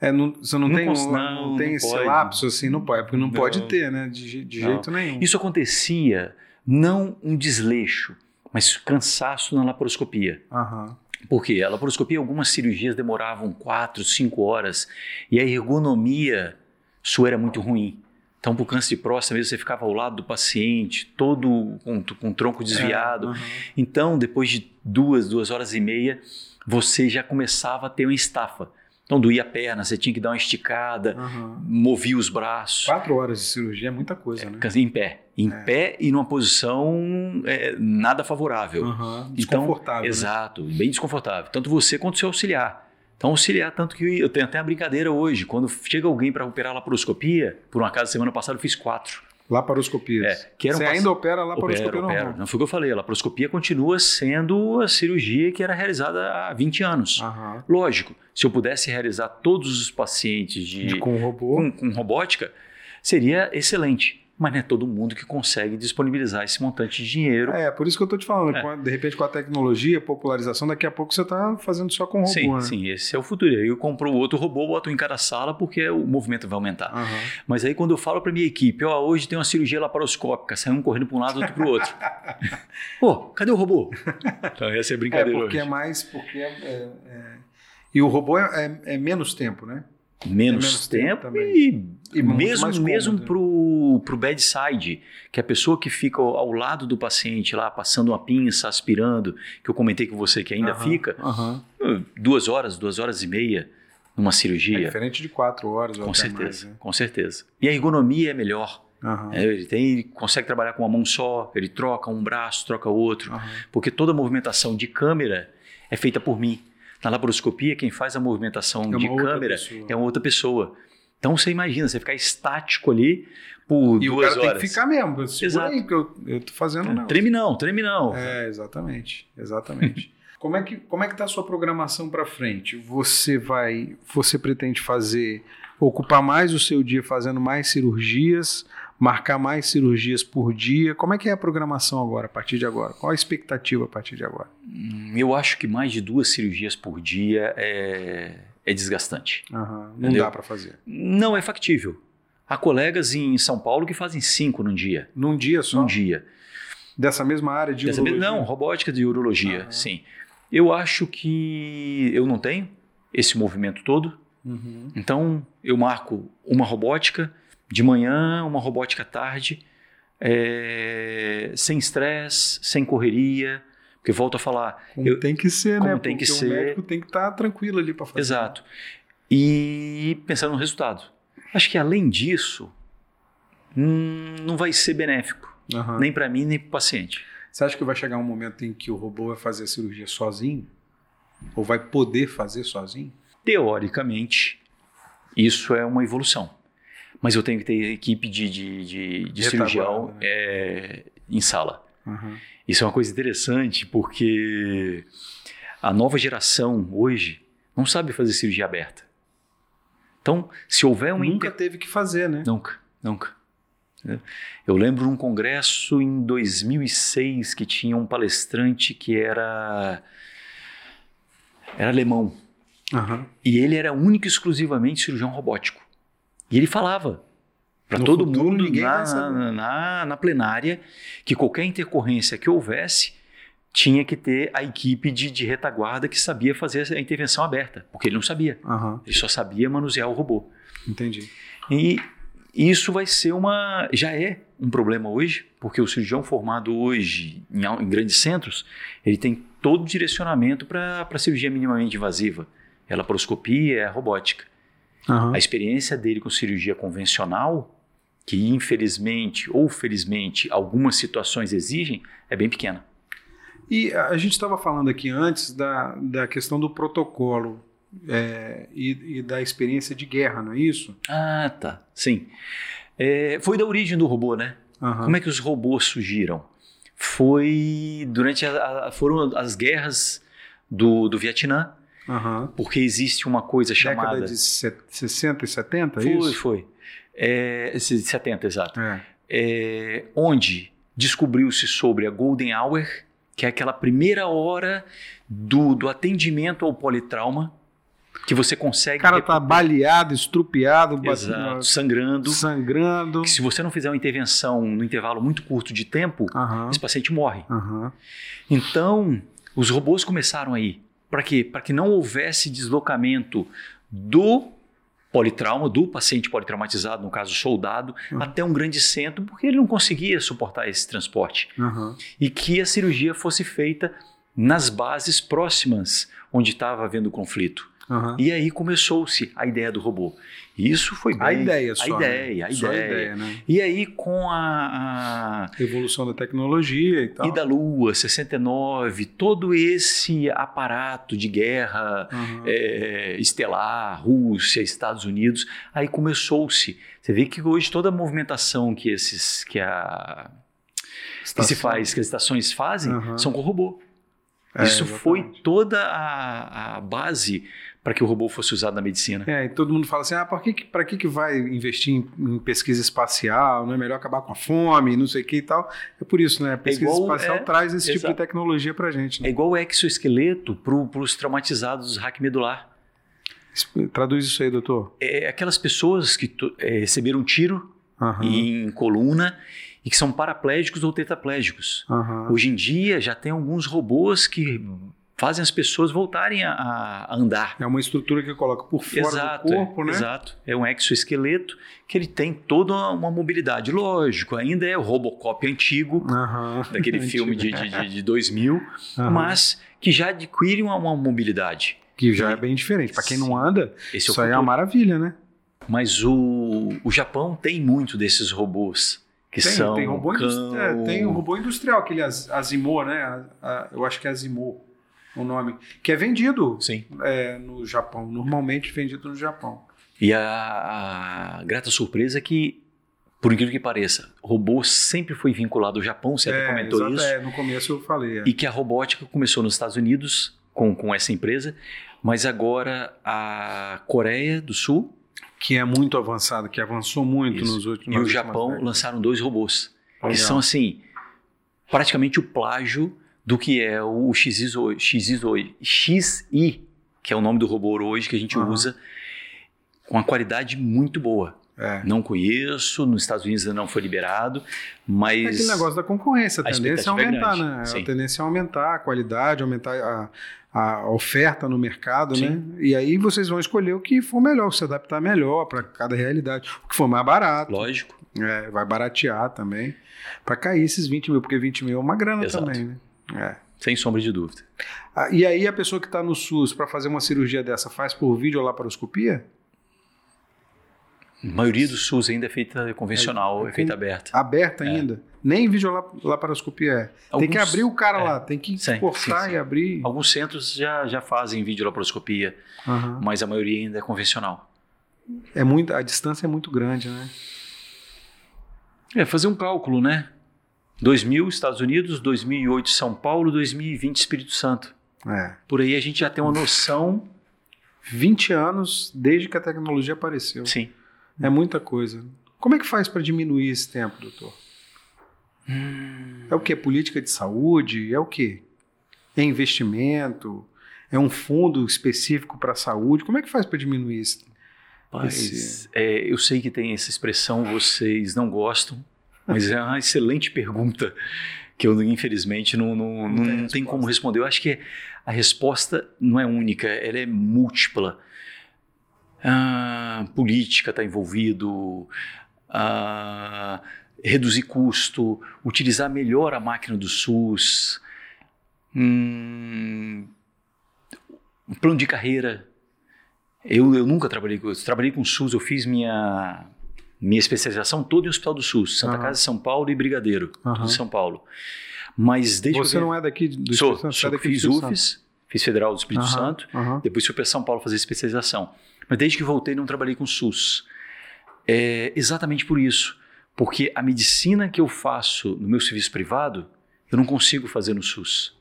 S1: É, não, você não,
S2: Não
S1: tem,
S2: cons-
S1: um-
S2: não,
S1: não tem esse
S2: pode.
S1: lapso assim, não pode, porque não, pode ter, né? De, de jeito nenhum.
S2: Isso acontecia não um desleixo, mas cansaço na laparoscopia.
S1: Aham.
S2: Por quê? A laparoscopia, algumas cirurgias demoravam 4, 5 horas e a ergonomia sua era muito ruim. Então, para o câncer de próstata mesmo, você ficava ao lado do paciente, todo com, com o tronco desviado. É, uhum. Então, depois de duas, duas horas e meia, você já começava a ter uma estafa. Então doía a perna, você tinha que dar uma esticada, uhum. movia os braços.
S1: Quatro horas de cirurgia é muita coisa,
S2: é,
S1: né?
S2: Em pé. Em é. pé e numa posição é, nada favorável.
S1: Uhum. Desconfortável. Então,
S2: né? Exato, bem desconfortável. Tanto você quanto o seu auxiliar. Então, auxiliar, tanto que eu tenho até a brincadeira hoje. Quando chega alguém para operar laparoscopia, por um acaso, semana passada eu fiz quatro.
S1: Laparoscopias.
S2: É, que
S1: Você ainda opera laparoscopia opera, normal?
S2: Não foi o que eu falei. A laparoscopia continua sendo a cirurgia que era realizada há 20 anos. Lógico, se eu pudesse realizar todos os pacientes de,
S1: de com, robô.
S2: Com, com robótica, seria excelente mas não é todo mundo que consegue disponibilizar esse montante de dinheiro.
S1: É, por isso que eu estou te falando. É. De repente, com a tecnologia, popularização, daqui a pouco você está fazendo só com robô.
S2: Sim,
S1: né?
S2: sim, esse é o futuro. Aí eu compro outro robô, boto em cada sala, porque o movimento vai aumentar.
S1: Uhum.
S2: Mas aí quando eu falo para minha equipe, ó, hoje tem uma cirurgia laparoscópica, sai um correndo para um lado, outro para o outro. Pô, cadê o robô? Então, essa é brincadeira.
S1: É porque
S2: hoje.
S1: é mais. Porque é, é, é... E o robô é, é, é menos tempo, né?
S2: Menos, menos tempo, tempo e, e mesmo mesmo pro pro bedside, que é a pessoa que fica ao, lado do paciente lá passando uma pinça, aspirando, que eu comentei com você que ainda fica, duas horas, duas horas e meia numa cirurgia. É
S1: diferente de quatro horas.
S2: Com certeza, mais, né? com certeza. E a ergonomia é melhor.
S1: Uhum.
S2: É, ele, tem, ele consegue trabalhar com uma mão só, ele troca um braço, troca outro, porque toda a movimentação de câmera é feita por mim. Na laparoscopia, quem faz a movimentação é de câmera é uma outra pessoa. Então você imagina, você ficar estático ali por
S1: e
S2: duas horas.
S1: E o cara tem que ficar mesmo. Exato. Aí, que eu, eu tô fazendo não.
S2: Treme não, treme não.
S1: É, exatamente, exatamente. como é que como é que tá a sua programação para frente? Você vai, você pretende fazer ocupar mais o seu dia fazendo mais cirurgias, marcar mais cirurgias por dia? Como é que é a programação agora, a partir de agora? Qual a expectativa a partir de agora?
S2: Hum, eu acho que mais de duas cirurgias por dia é, é desgastante.
S1: Uhum, não dá para fazer.
S2: Não é factível. Há colegas em São Paulo que fazem cinco num dia.
S1: Num dia só?
S2: Num dia.
S1: Dessa mesma área de
S2: Dessa
S1: urologia?
S2: não, robótica de urologia, uhum. sim. Eu acho que eu não tenho esse movimento todo.
S1: Uhum.
S2: Então, eu marco uma robótica, de manhã, uma robótica à tarde, é, sem estresse, sem correria, porque volto a falar.
S1: Como eu, tem que ser,
S2: como
S1: né?
S2: Tem
S1: porque
S2: que
S1: o
S2: ser.
S1: médico tem que estar tá tranquilo ali para fazer.
S2: Exato. E pensando no resultado. Acho que além disso, hum, não vai ser benéfico,
S1: uhum.
S2: nem para mim, nem para o paciente.
S1: Você acha que vai chegar um momento em que o robô vai fazer a cirurgia sozinho? Ou vai poder fazer sozinho?
S2: Teoricamente, isso é uma evolução mas eu tenho que ter equipe de, de, de, de cirurgião né? é, em sala.
S1: Uhum.
S2: Isso é uma coisa interessante porque a nova geração hoje não sabe fazer cirurgia aberta. Então, se houver um.
S1: Nunca inter... teve que fazer, né?
S2: Nunca, nunca. Eu lembro num congresso em 2006 que tinha um palestrante que era. era alemão.
S1: Uhum.
S2: E ele era único e exclusivamente cirurgião robótico. E ele falava para todo
S1: futuro,
S2: mundo na, na, na, na, plenária que qualquer intercorrência que houvesse tinha que ter a equipe de, de retaguarda que sabia fazer a intervenção aberta, porque ele não sabia.
S1: Uhum.
S2: Ele só sabia manusear o robô.
S1: Entendi.
S2: E isso vai ser uma. já é um problema hoje, porque o cirurgião formado hoje em, em grandes centros, ele tem todo o direcionamento para a cirurgia minimamente invasiva. É laparoscopia, é robótica.
S1: Uhum.
S2: A experiência dele com cirurgia convencional, que infelizmente ou felizmente algumas situações exigem, é bem pequena.
S1: E a gente estava falando aqui antes da, da questão do protocolo é, e, e, da experiência de guerra, não é isso?
S2: Ah, tá. Sim. É, foi da origem do robô, né?
S1: Uhum.
S2: Como é que os robôs surgiram? Foi durante a, a, foram as guerras do, do Vietnã,
S1: Uhum.
S2: Porque existe uma coisa chamada.
S1: Década de 60 e 70,
S2: foi,
S1: é isso?
S2: Foi, é, 70, exato.
S1: É.
S2: É, onde descobriu-se sobre a Golden Hour, que é aquela primeira hora do, do atendimento ao politrauma, que você consegue.
S1: O cara tá baleado, estrupiado,
S2: Exato, sangrando.
S1: Sangrando.
S2: Se você não fizer uma intervenção no intervalo muito curto de tempo,
S1: uhum.
S2: esse paciente morre.
S1: Uhum.
S2: Então, os robôs começaram aí para quê? Para que não houvesse deslocamento do politrauma, do paciente politraumatizado, no caso soldado, uhum. até um grande centro, porque ele não conseguia suportar esse transporte.
S1: Uhum.
S2: E que a cirurgia fosse feita nas bases próximas onde estava havendo o conflito.
S1: Uhum.
S2: E aí começou-se a ideia do robô. Isso foi bem...
S1: A ideia só.
S2: A ideia,
S1: né?
S2: a
S1: só
S2: ideia.
S1: A ideia né?
S2: E aí com a, a...
S1: Evolução da tecnologia e tal.
S2: E da Lua, 69, todo esse aparato de guerra
S1: uhum.
S2: é, estelar, Rússia, Estados Unidos, aí começou-se. Você vê que hoje toda a movimentação que esses... Que a... Que se faz, que as estações fazem,
S1: Uhum.
S2: são com robô.
S1: É,
S2: Isso foi
S1: exatamente.
S2: toda a, a base para que o robô fosse usado na medicina.
S1: É, e todo mundo fala assim: ah, para que, pra que, que vai investir em, em pesquisa espacial? Não é melhor acabar com a fome, não sei o que e tal. É por isso, né? A pesquisa
S2: igual-
S1: espacial
S2: é,
S1: traz esse tipo de
S2: exato.
S1: tecnologia pra gente.
S2: É
S1: Né?
S2: igual o exoesqueleto para os traumatizados do hack medular.
S1: Traduz isso aí, doutor.
S2: É aquelas pessoas que é, receberam um tiro
S1: Aham.
S2: em coluna e que são paraplégicos ou tetraplégicos.
S1: aham.
S2: Hoje em dia já tem alguns robôs que fazem as pessoas voltarem a, a andar.
S1: É uma estrutura que coloca por fora
S2: exato,
S1: do corpo,
S2: é,
S1: né?
S2: exato. É um exoesqueleto que ele tem toda uma mobilidade. Lógico, ainda é o Robocop antigo, daquele filme de, de, de, de 2000,
S1: Aham.
S2: mas que já adquire uma, uma mobilidade.
S1: Que já é bem diferente. Pra quem não anda,
S2: é
S1: isso aí é uma maravilha, né?
S2: Mas o, o Japão tem muito desses robôs que
S1: Tem,
S2: são
S1: tem, robô
S2: cão-
S1: é, tem o robô industrial, aquele Az- Azimo, né? A- a- eu acho que é o nome. Que é vendido
S2: Sim.
S1: é, no Japão. Normalmente vendido no Japão.
S2: E a, a grata surpresa é que, por incrível que pareça, robô sempre foi vinculado ao Japão, você até
S1: É,
S2: comentou
S1: exato,
S2: isso,
S1: é, no começo eu falei. é.
S2: e que a robótica começou nos Estados Unidos com, com essa empresa, mas agora a Coreia do Sul
S1: Que é muito avançado, que avançou muito
S2: Isso.
S1: nos últimos
S2: e o Japão lançaram dois robôs,
S1: Legal.
S2: que são assim, praticamente o plágio do que é o XI, XI, XI, que é o nome do robô hoje que a gente
S1: Aham.
S2: usa, com uma qualidade muito boa.
S1: É.
S2: Não conheço, nos Estados Unidos ainda não foi liberado,
S1: É
S2: mas.
S1: aquele negócio da concorrência, a
S2: a
S1: tendência é
S2: é
S1: aumentar,
S2: grande,
S1: né? A
S2: sim.
S1: tendência é aumentar a qualidade, aumentar a, a oferta no mercado,
S2: Sim.
S1: né? E aí vocês vão escolher o que for melhor, se adaptar melhor para cada realidade. O que for mais barato,
S2: Lógico.
S1: é, vai baratear também, para cair esses 20 mil, porque 20 mil é uma grana
S2: Exato.
S1: também, né? É.
S2: Sem sombra de dúvida.
S1: Ah, e aí a pessoa que está no SUS para fazer uma cirurgia dessa faz por vídeo ou laparoscopia?
S2: A maioria do SUS ainda é feita convencional,
S1: É,
S2: é, feita aberta.
S1: Aberta
S2: É.
S1: ainda? Nem vídeo lap- laparoscopia é. tem que
S2: Alguns-
S1: abrir o cara
S2: é.
S1: lá, tem que
S2: Sim,
S1: cortar
S2: sim, sim.
S1: e abrir.
S2: Alguns centros já, já fazem videolaparoscopia,
S1: Aham.
S2: mas a maioria ainda é convencional.
S1: É muito, a distância é muito grande, né?
S2: É fazer um cálculo, né? 2000 Estados Unidos, 2008 São Paulo, 2020 Espírito Santo.
S1: É.
S2: Por aí a gente já tem uma noção.
S1: 20 anos desde que a tecnologia apareceu.
S2: Sim.
S1: É muita coisa. Como é que faz para diminuir esse tempo, doutor? É o que? Política de saúde? É o que? É investimento? É um fundo específico para a saúde? Como é que faz para diminuir isso?
S2: Mas
S1: Esse-
S2: é, eu sei que tem essa expressão, vocês não gostam, mas é uma excelente pergunta que eu, infelizmente, não, não,
S1: Não
S2: não,
S1: tem
S2: como responder. Eu acho que a resposta não é única, ela é múltipla. Ah, política está envolvido, ah, reduzir custo, utilizar melhor a máquina do SUS, hum, um plano de carreira. Eu, eu nunca trabalhei com eu trabalhei com SUS, eu fiz minha minha especialização toda em Hospital do SUS, Santa
S1: Aham.
S2: Casa de São Paulo e Brigadeiro, tudo
S1: Aham.
S2: em São Paulo. Mas desde
S1: Você
S2: eu
S1: não é daqui do
S2: sou,
S1: Espírito Santo? você
S2: sou
S1: é
S2: fiz
S1: Santo.
S2: UFES, fiz Federal do Espírito
S1: Aham,
S2: Santo, depois fui para São Paulo fazer especialização. Mas desde que voltei não trabalhei com SUS. É exatamente por isso, porque a medicina que eu faço no meu serviço privado, eu não consigo fazer no SUS.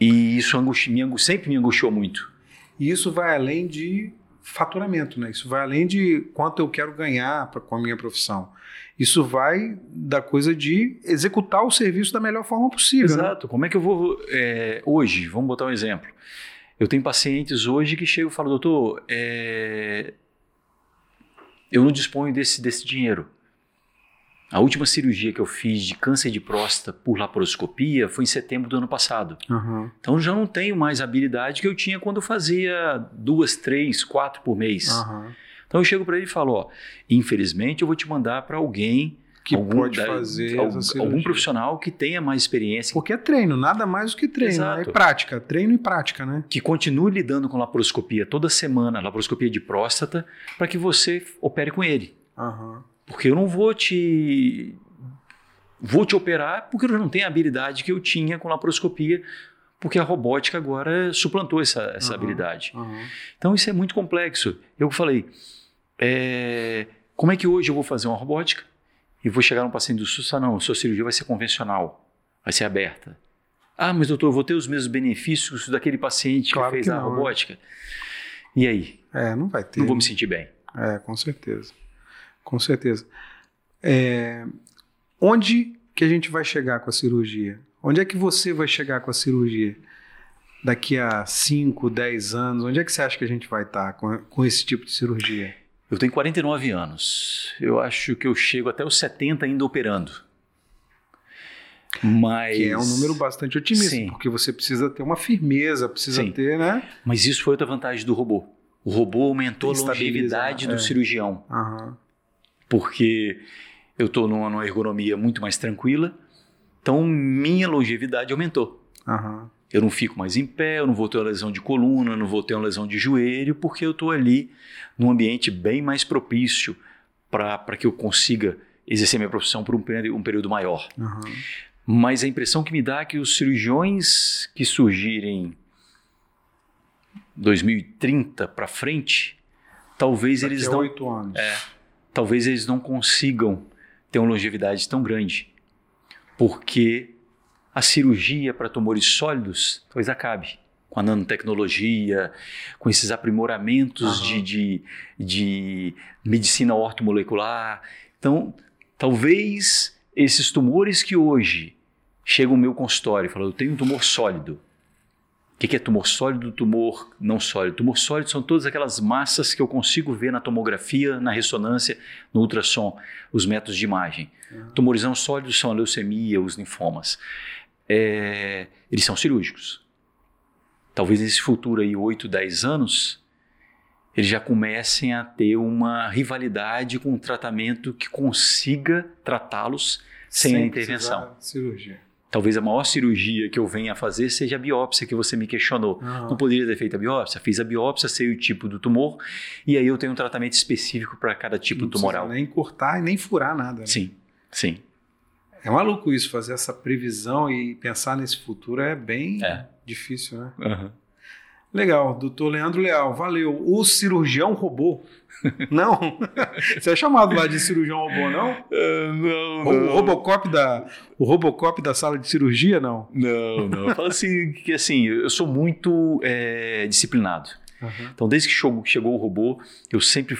S2: E isso me angu- sempre me angustiou muito.
S1: E isso vai além de faturamento, né? Isso vai além de quanto eu quero ganhar pra, com a minha profissão. Isso vai da coisa de executar o serviço da melhor forma possível. né?
S2: Exato. Como é que eu vou. é, hoje, vamos botar um exemplo. Eu tenho pacientes hoje que chegam e falam, doutor, é, eu não disponho desse, desse dinheiro. A última cirurgia que eu fiz de câncer de próstata por laparoscopia foi em setembro do ano passado.
S1: Uhum.
S2: Então já não tenho mais a habilidade que eu tinha quando eu fazia duas, três, quatro por mês.
S1: Uhum.
S2: Então eu chego para ele e falo: ó, infelizmente eu vou te mandar para alguém
S1: que pode fazer
S2: algum, algum, profissional que tenha mais experiência.
S1: Porque é treino, nada mais do que treino, né? é prática, treino e prática, né?
S2: Que continue lidando com laparoscopia toda semana, laparoscopia de próstata, para que você opere com ele.
S1: Uhum.
S2: Porque eu não vou te vou te operar porque eu não tenho a habilidade que eu tinha com laparoscopia, porque a robótica agora suplantou essa, essa uhum, habilidade.
S1: Uhum.
S2: Então isso é muito complexo. Eu falei, é, como é que hoje eu vou fazer uma robótica? e vou chegar num paciente do SUS e não, sua cirurgia vai ser convencional, vai ser aberta. Ah, mas doutor, eu vou ter os mesmos benefícios daquele paciente claro que fez que não, a né? robótica. Né? E aí?
S1: É, não vai ter.
S2: Não vou me sentir bem.
S1: É, com certeza. Com certeza. É, onde que a gente vai chegar com a cirurgia? Onde é que você vai chegar com a cirurgia? Daqui a 5, 10 anos, onde é que você acha que a gente vai estar com, com esse tipo de cirurgia?
S2: Eu tenho 49 anos. Eu acho que eu chego até os 70 ainda operando. Mas...
S1: Que é um número bastante otimista, Sim. porque você precisa ter uma firmeza, precisa Sim. ter, né?
S2: Mas isso foi outra vantagem do robô. O robô aumentou a longevidade do é. cirurgião.
S1: Uhum.
S2: Porque eu estou numa, numa, ergonomia muito mais tranquila, então minha longevidade aumentou.
S1: Uhum.
S2: Eu não fico mais em pé, eu não vou ter uma lesão de coluna, não vou ter uma lesão de joelho, porque eu estou ali num ambiente bem mais propício para que eu consiga exercer minha profissão por um, um período maior.
S1: Uhum.
S2: Mas a impressão que me dá é que os cirurgiões que surgirem 2030 para frente, talvez
S1: Daqui
S2: eles não.
S1: anos.
S2: É, talvez eles não consigam ter uma longevidade tão grande. Porque a cirurgia para tumores sólidos talvez acabe com a nanotecnologia, com esses aprimoramentos de, de, de medicina ortomolecular. Então, talvez esses tumores que hoje chegam ao meu consultório e falam, eu tenho um tumor sólido. O que é tumor sólido, tumor não sólido? Tumor sólido são todas aquelas massas que eu consigo ver na tomografia, na ressonância, no ultrassom, os métodos de imagem. Uhum. Tumores não sólidos são a leucemia, os linfomas é, eles são cirúrgicos. Talvez nesse futuro aí, 8, 10 anos, eles já comecem a ter uma rivalidade com um tratamento que consiga tratá-los sem, sem a intervenção.
S1: Cirurgia.
S2: Talvez a maior cirurgia que eu venha a fazer seja a biópsia que você me questionou. Uhum. Não poderia ter feito a biópsia? Fiz a biópsia, sei o tipo do tumor e aí eu tenho um tratamento específico para cada tipo
S1: Não
S2: tumoral.
S1: nem cortar e nem furar nada. Né?
S2: Sim, sim.
S1: É maluco isso, fazer essa previsão e pensar nesse futuro é bem
S2: é.
S1: difícil, né?
S2: Uhum.
S1: Legal, doutor Leandro Leal, valeu. O cirurgião robô. Não? Você é chamado lá de cirurgião robô, não?
S2: Uh, não,
S1: não. O Robocop da, o Robocop da sala de cirurgia, não?
S2: Não, não. Fala assim que assim, eu sou muito é, disciplinado.
S1: Uhum.
S2: Então, desde que chegou, chegou o robô, eu sempre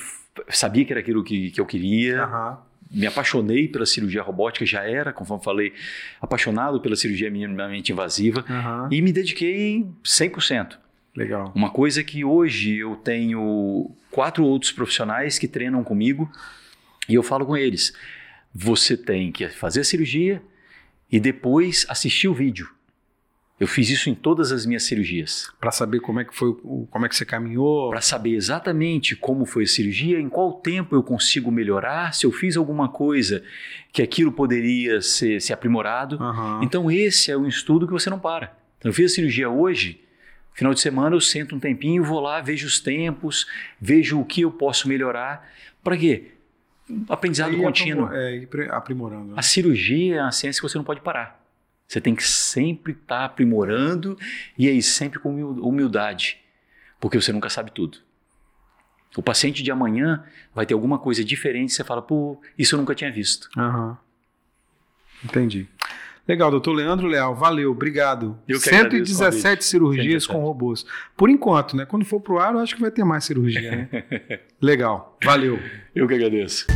S2: sabia que era aquilo que, que eu queria.
S1: Uhum
S2: me apaixonei pela cirurgia robótica, já era, conforme falei, apaixonado pela cirurgia minimamente invasiva
S1: uhum.
S2: e me dediquei 100%.
S1: Legal.
S2: Uma coisa que hoje eu tenho quatro outros profissionais que treinam comigo e eu falo com eles: você tem que fazer a cirurgia e depois assistir o vídeo. Eu fiz isso em todas as minhas cirurgias.
S1: Para saber como é que foi, como é que você caminhou?
S2: Para saber exatamente como foi a cirurgia, em qual tempo eu consigo melhorar, se eu fiz alguma coisa que aquilo poderia ser, ser aprimorado.
S1: Uhum.
S2: Então esse é um estudo que você não para. Então, eu fiz a cirurgia hoje, final de semana eu sento um tempinho, vou lá, vejo os tempos, vejo o que eu posso melhorar. Para quê? Aprendizado contínuo.
S1: É, aprimorando. Né?
S2: A cirurgia é uma ciência que você não pode parar. Você tem que sempre estar tá aprimorando e aí sempre com humildade, porque você nunca sabe tudo. O paciente de amanhã vai ter alguma coisa diferente, você fala, pô, isso eu nunca tinha visto.
S1: Uhum. Entendi. Legal, doutor Leandro Leal, valeu, obrigado.
S2: Eu
S1: 117 cirurgias 117. com robôs. Por enquanto, né? Quando for pro ar, eu acho que vai ter mais cirurgia, né? Legal, valeu.
S2: Eu que agradeço.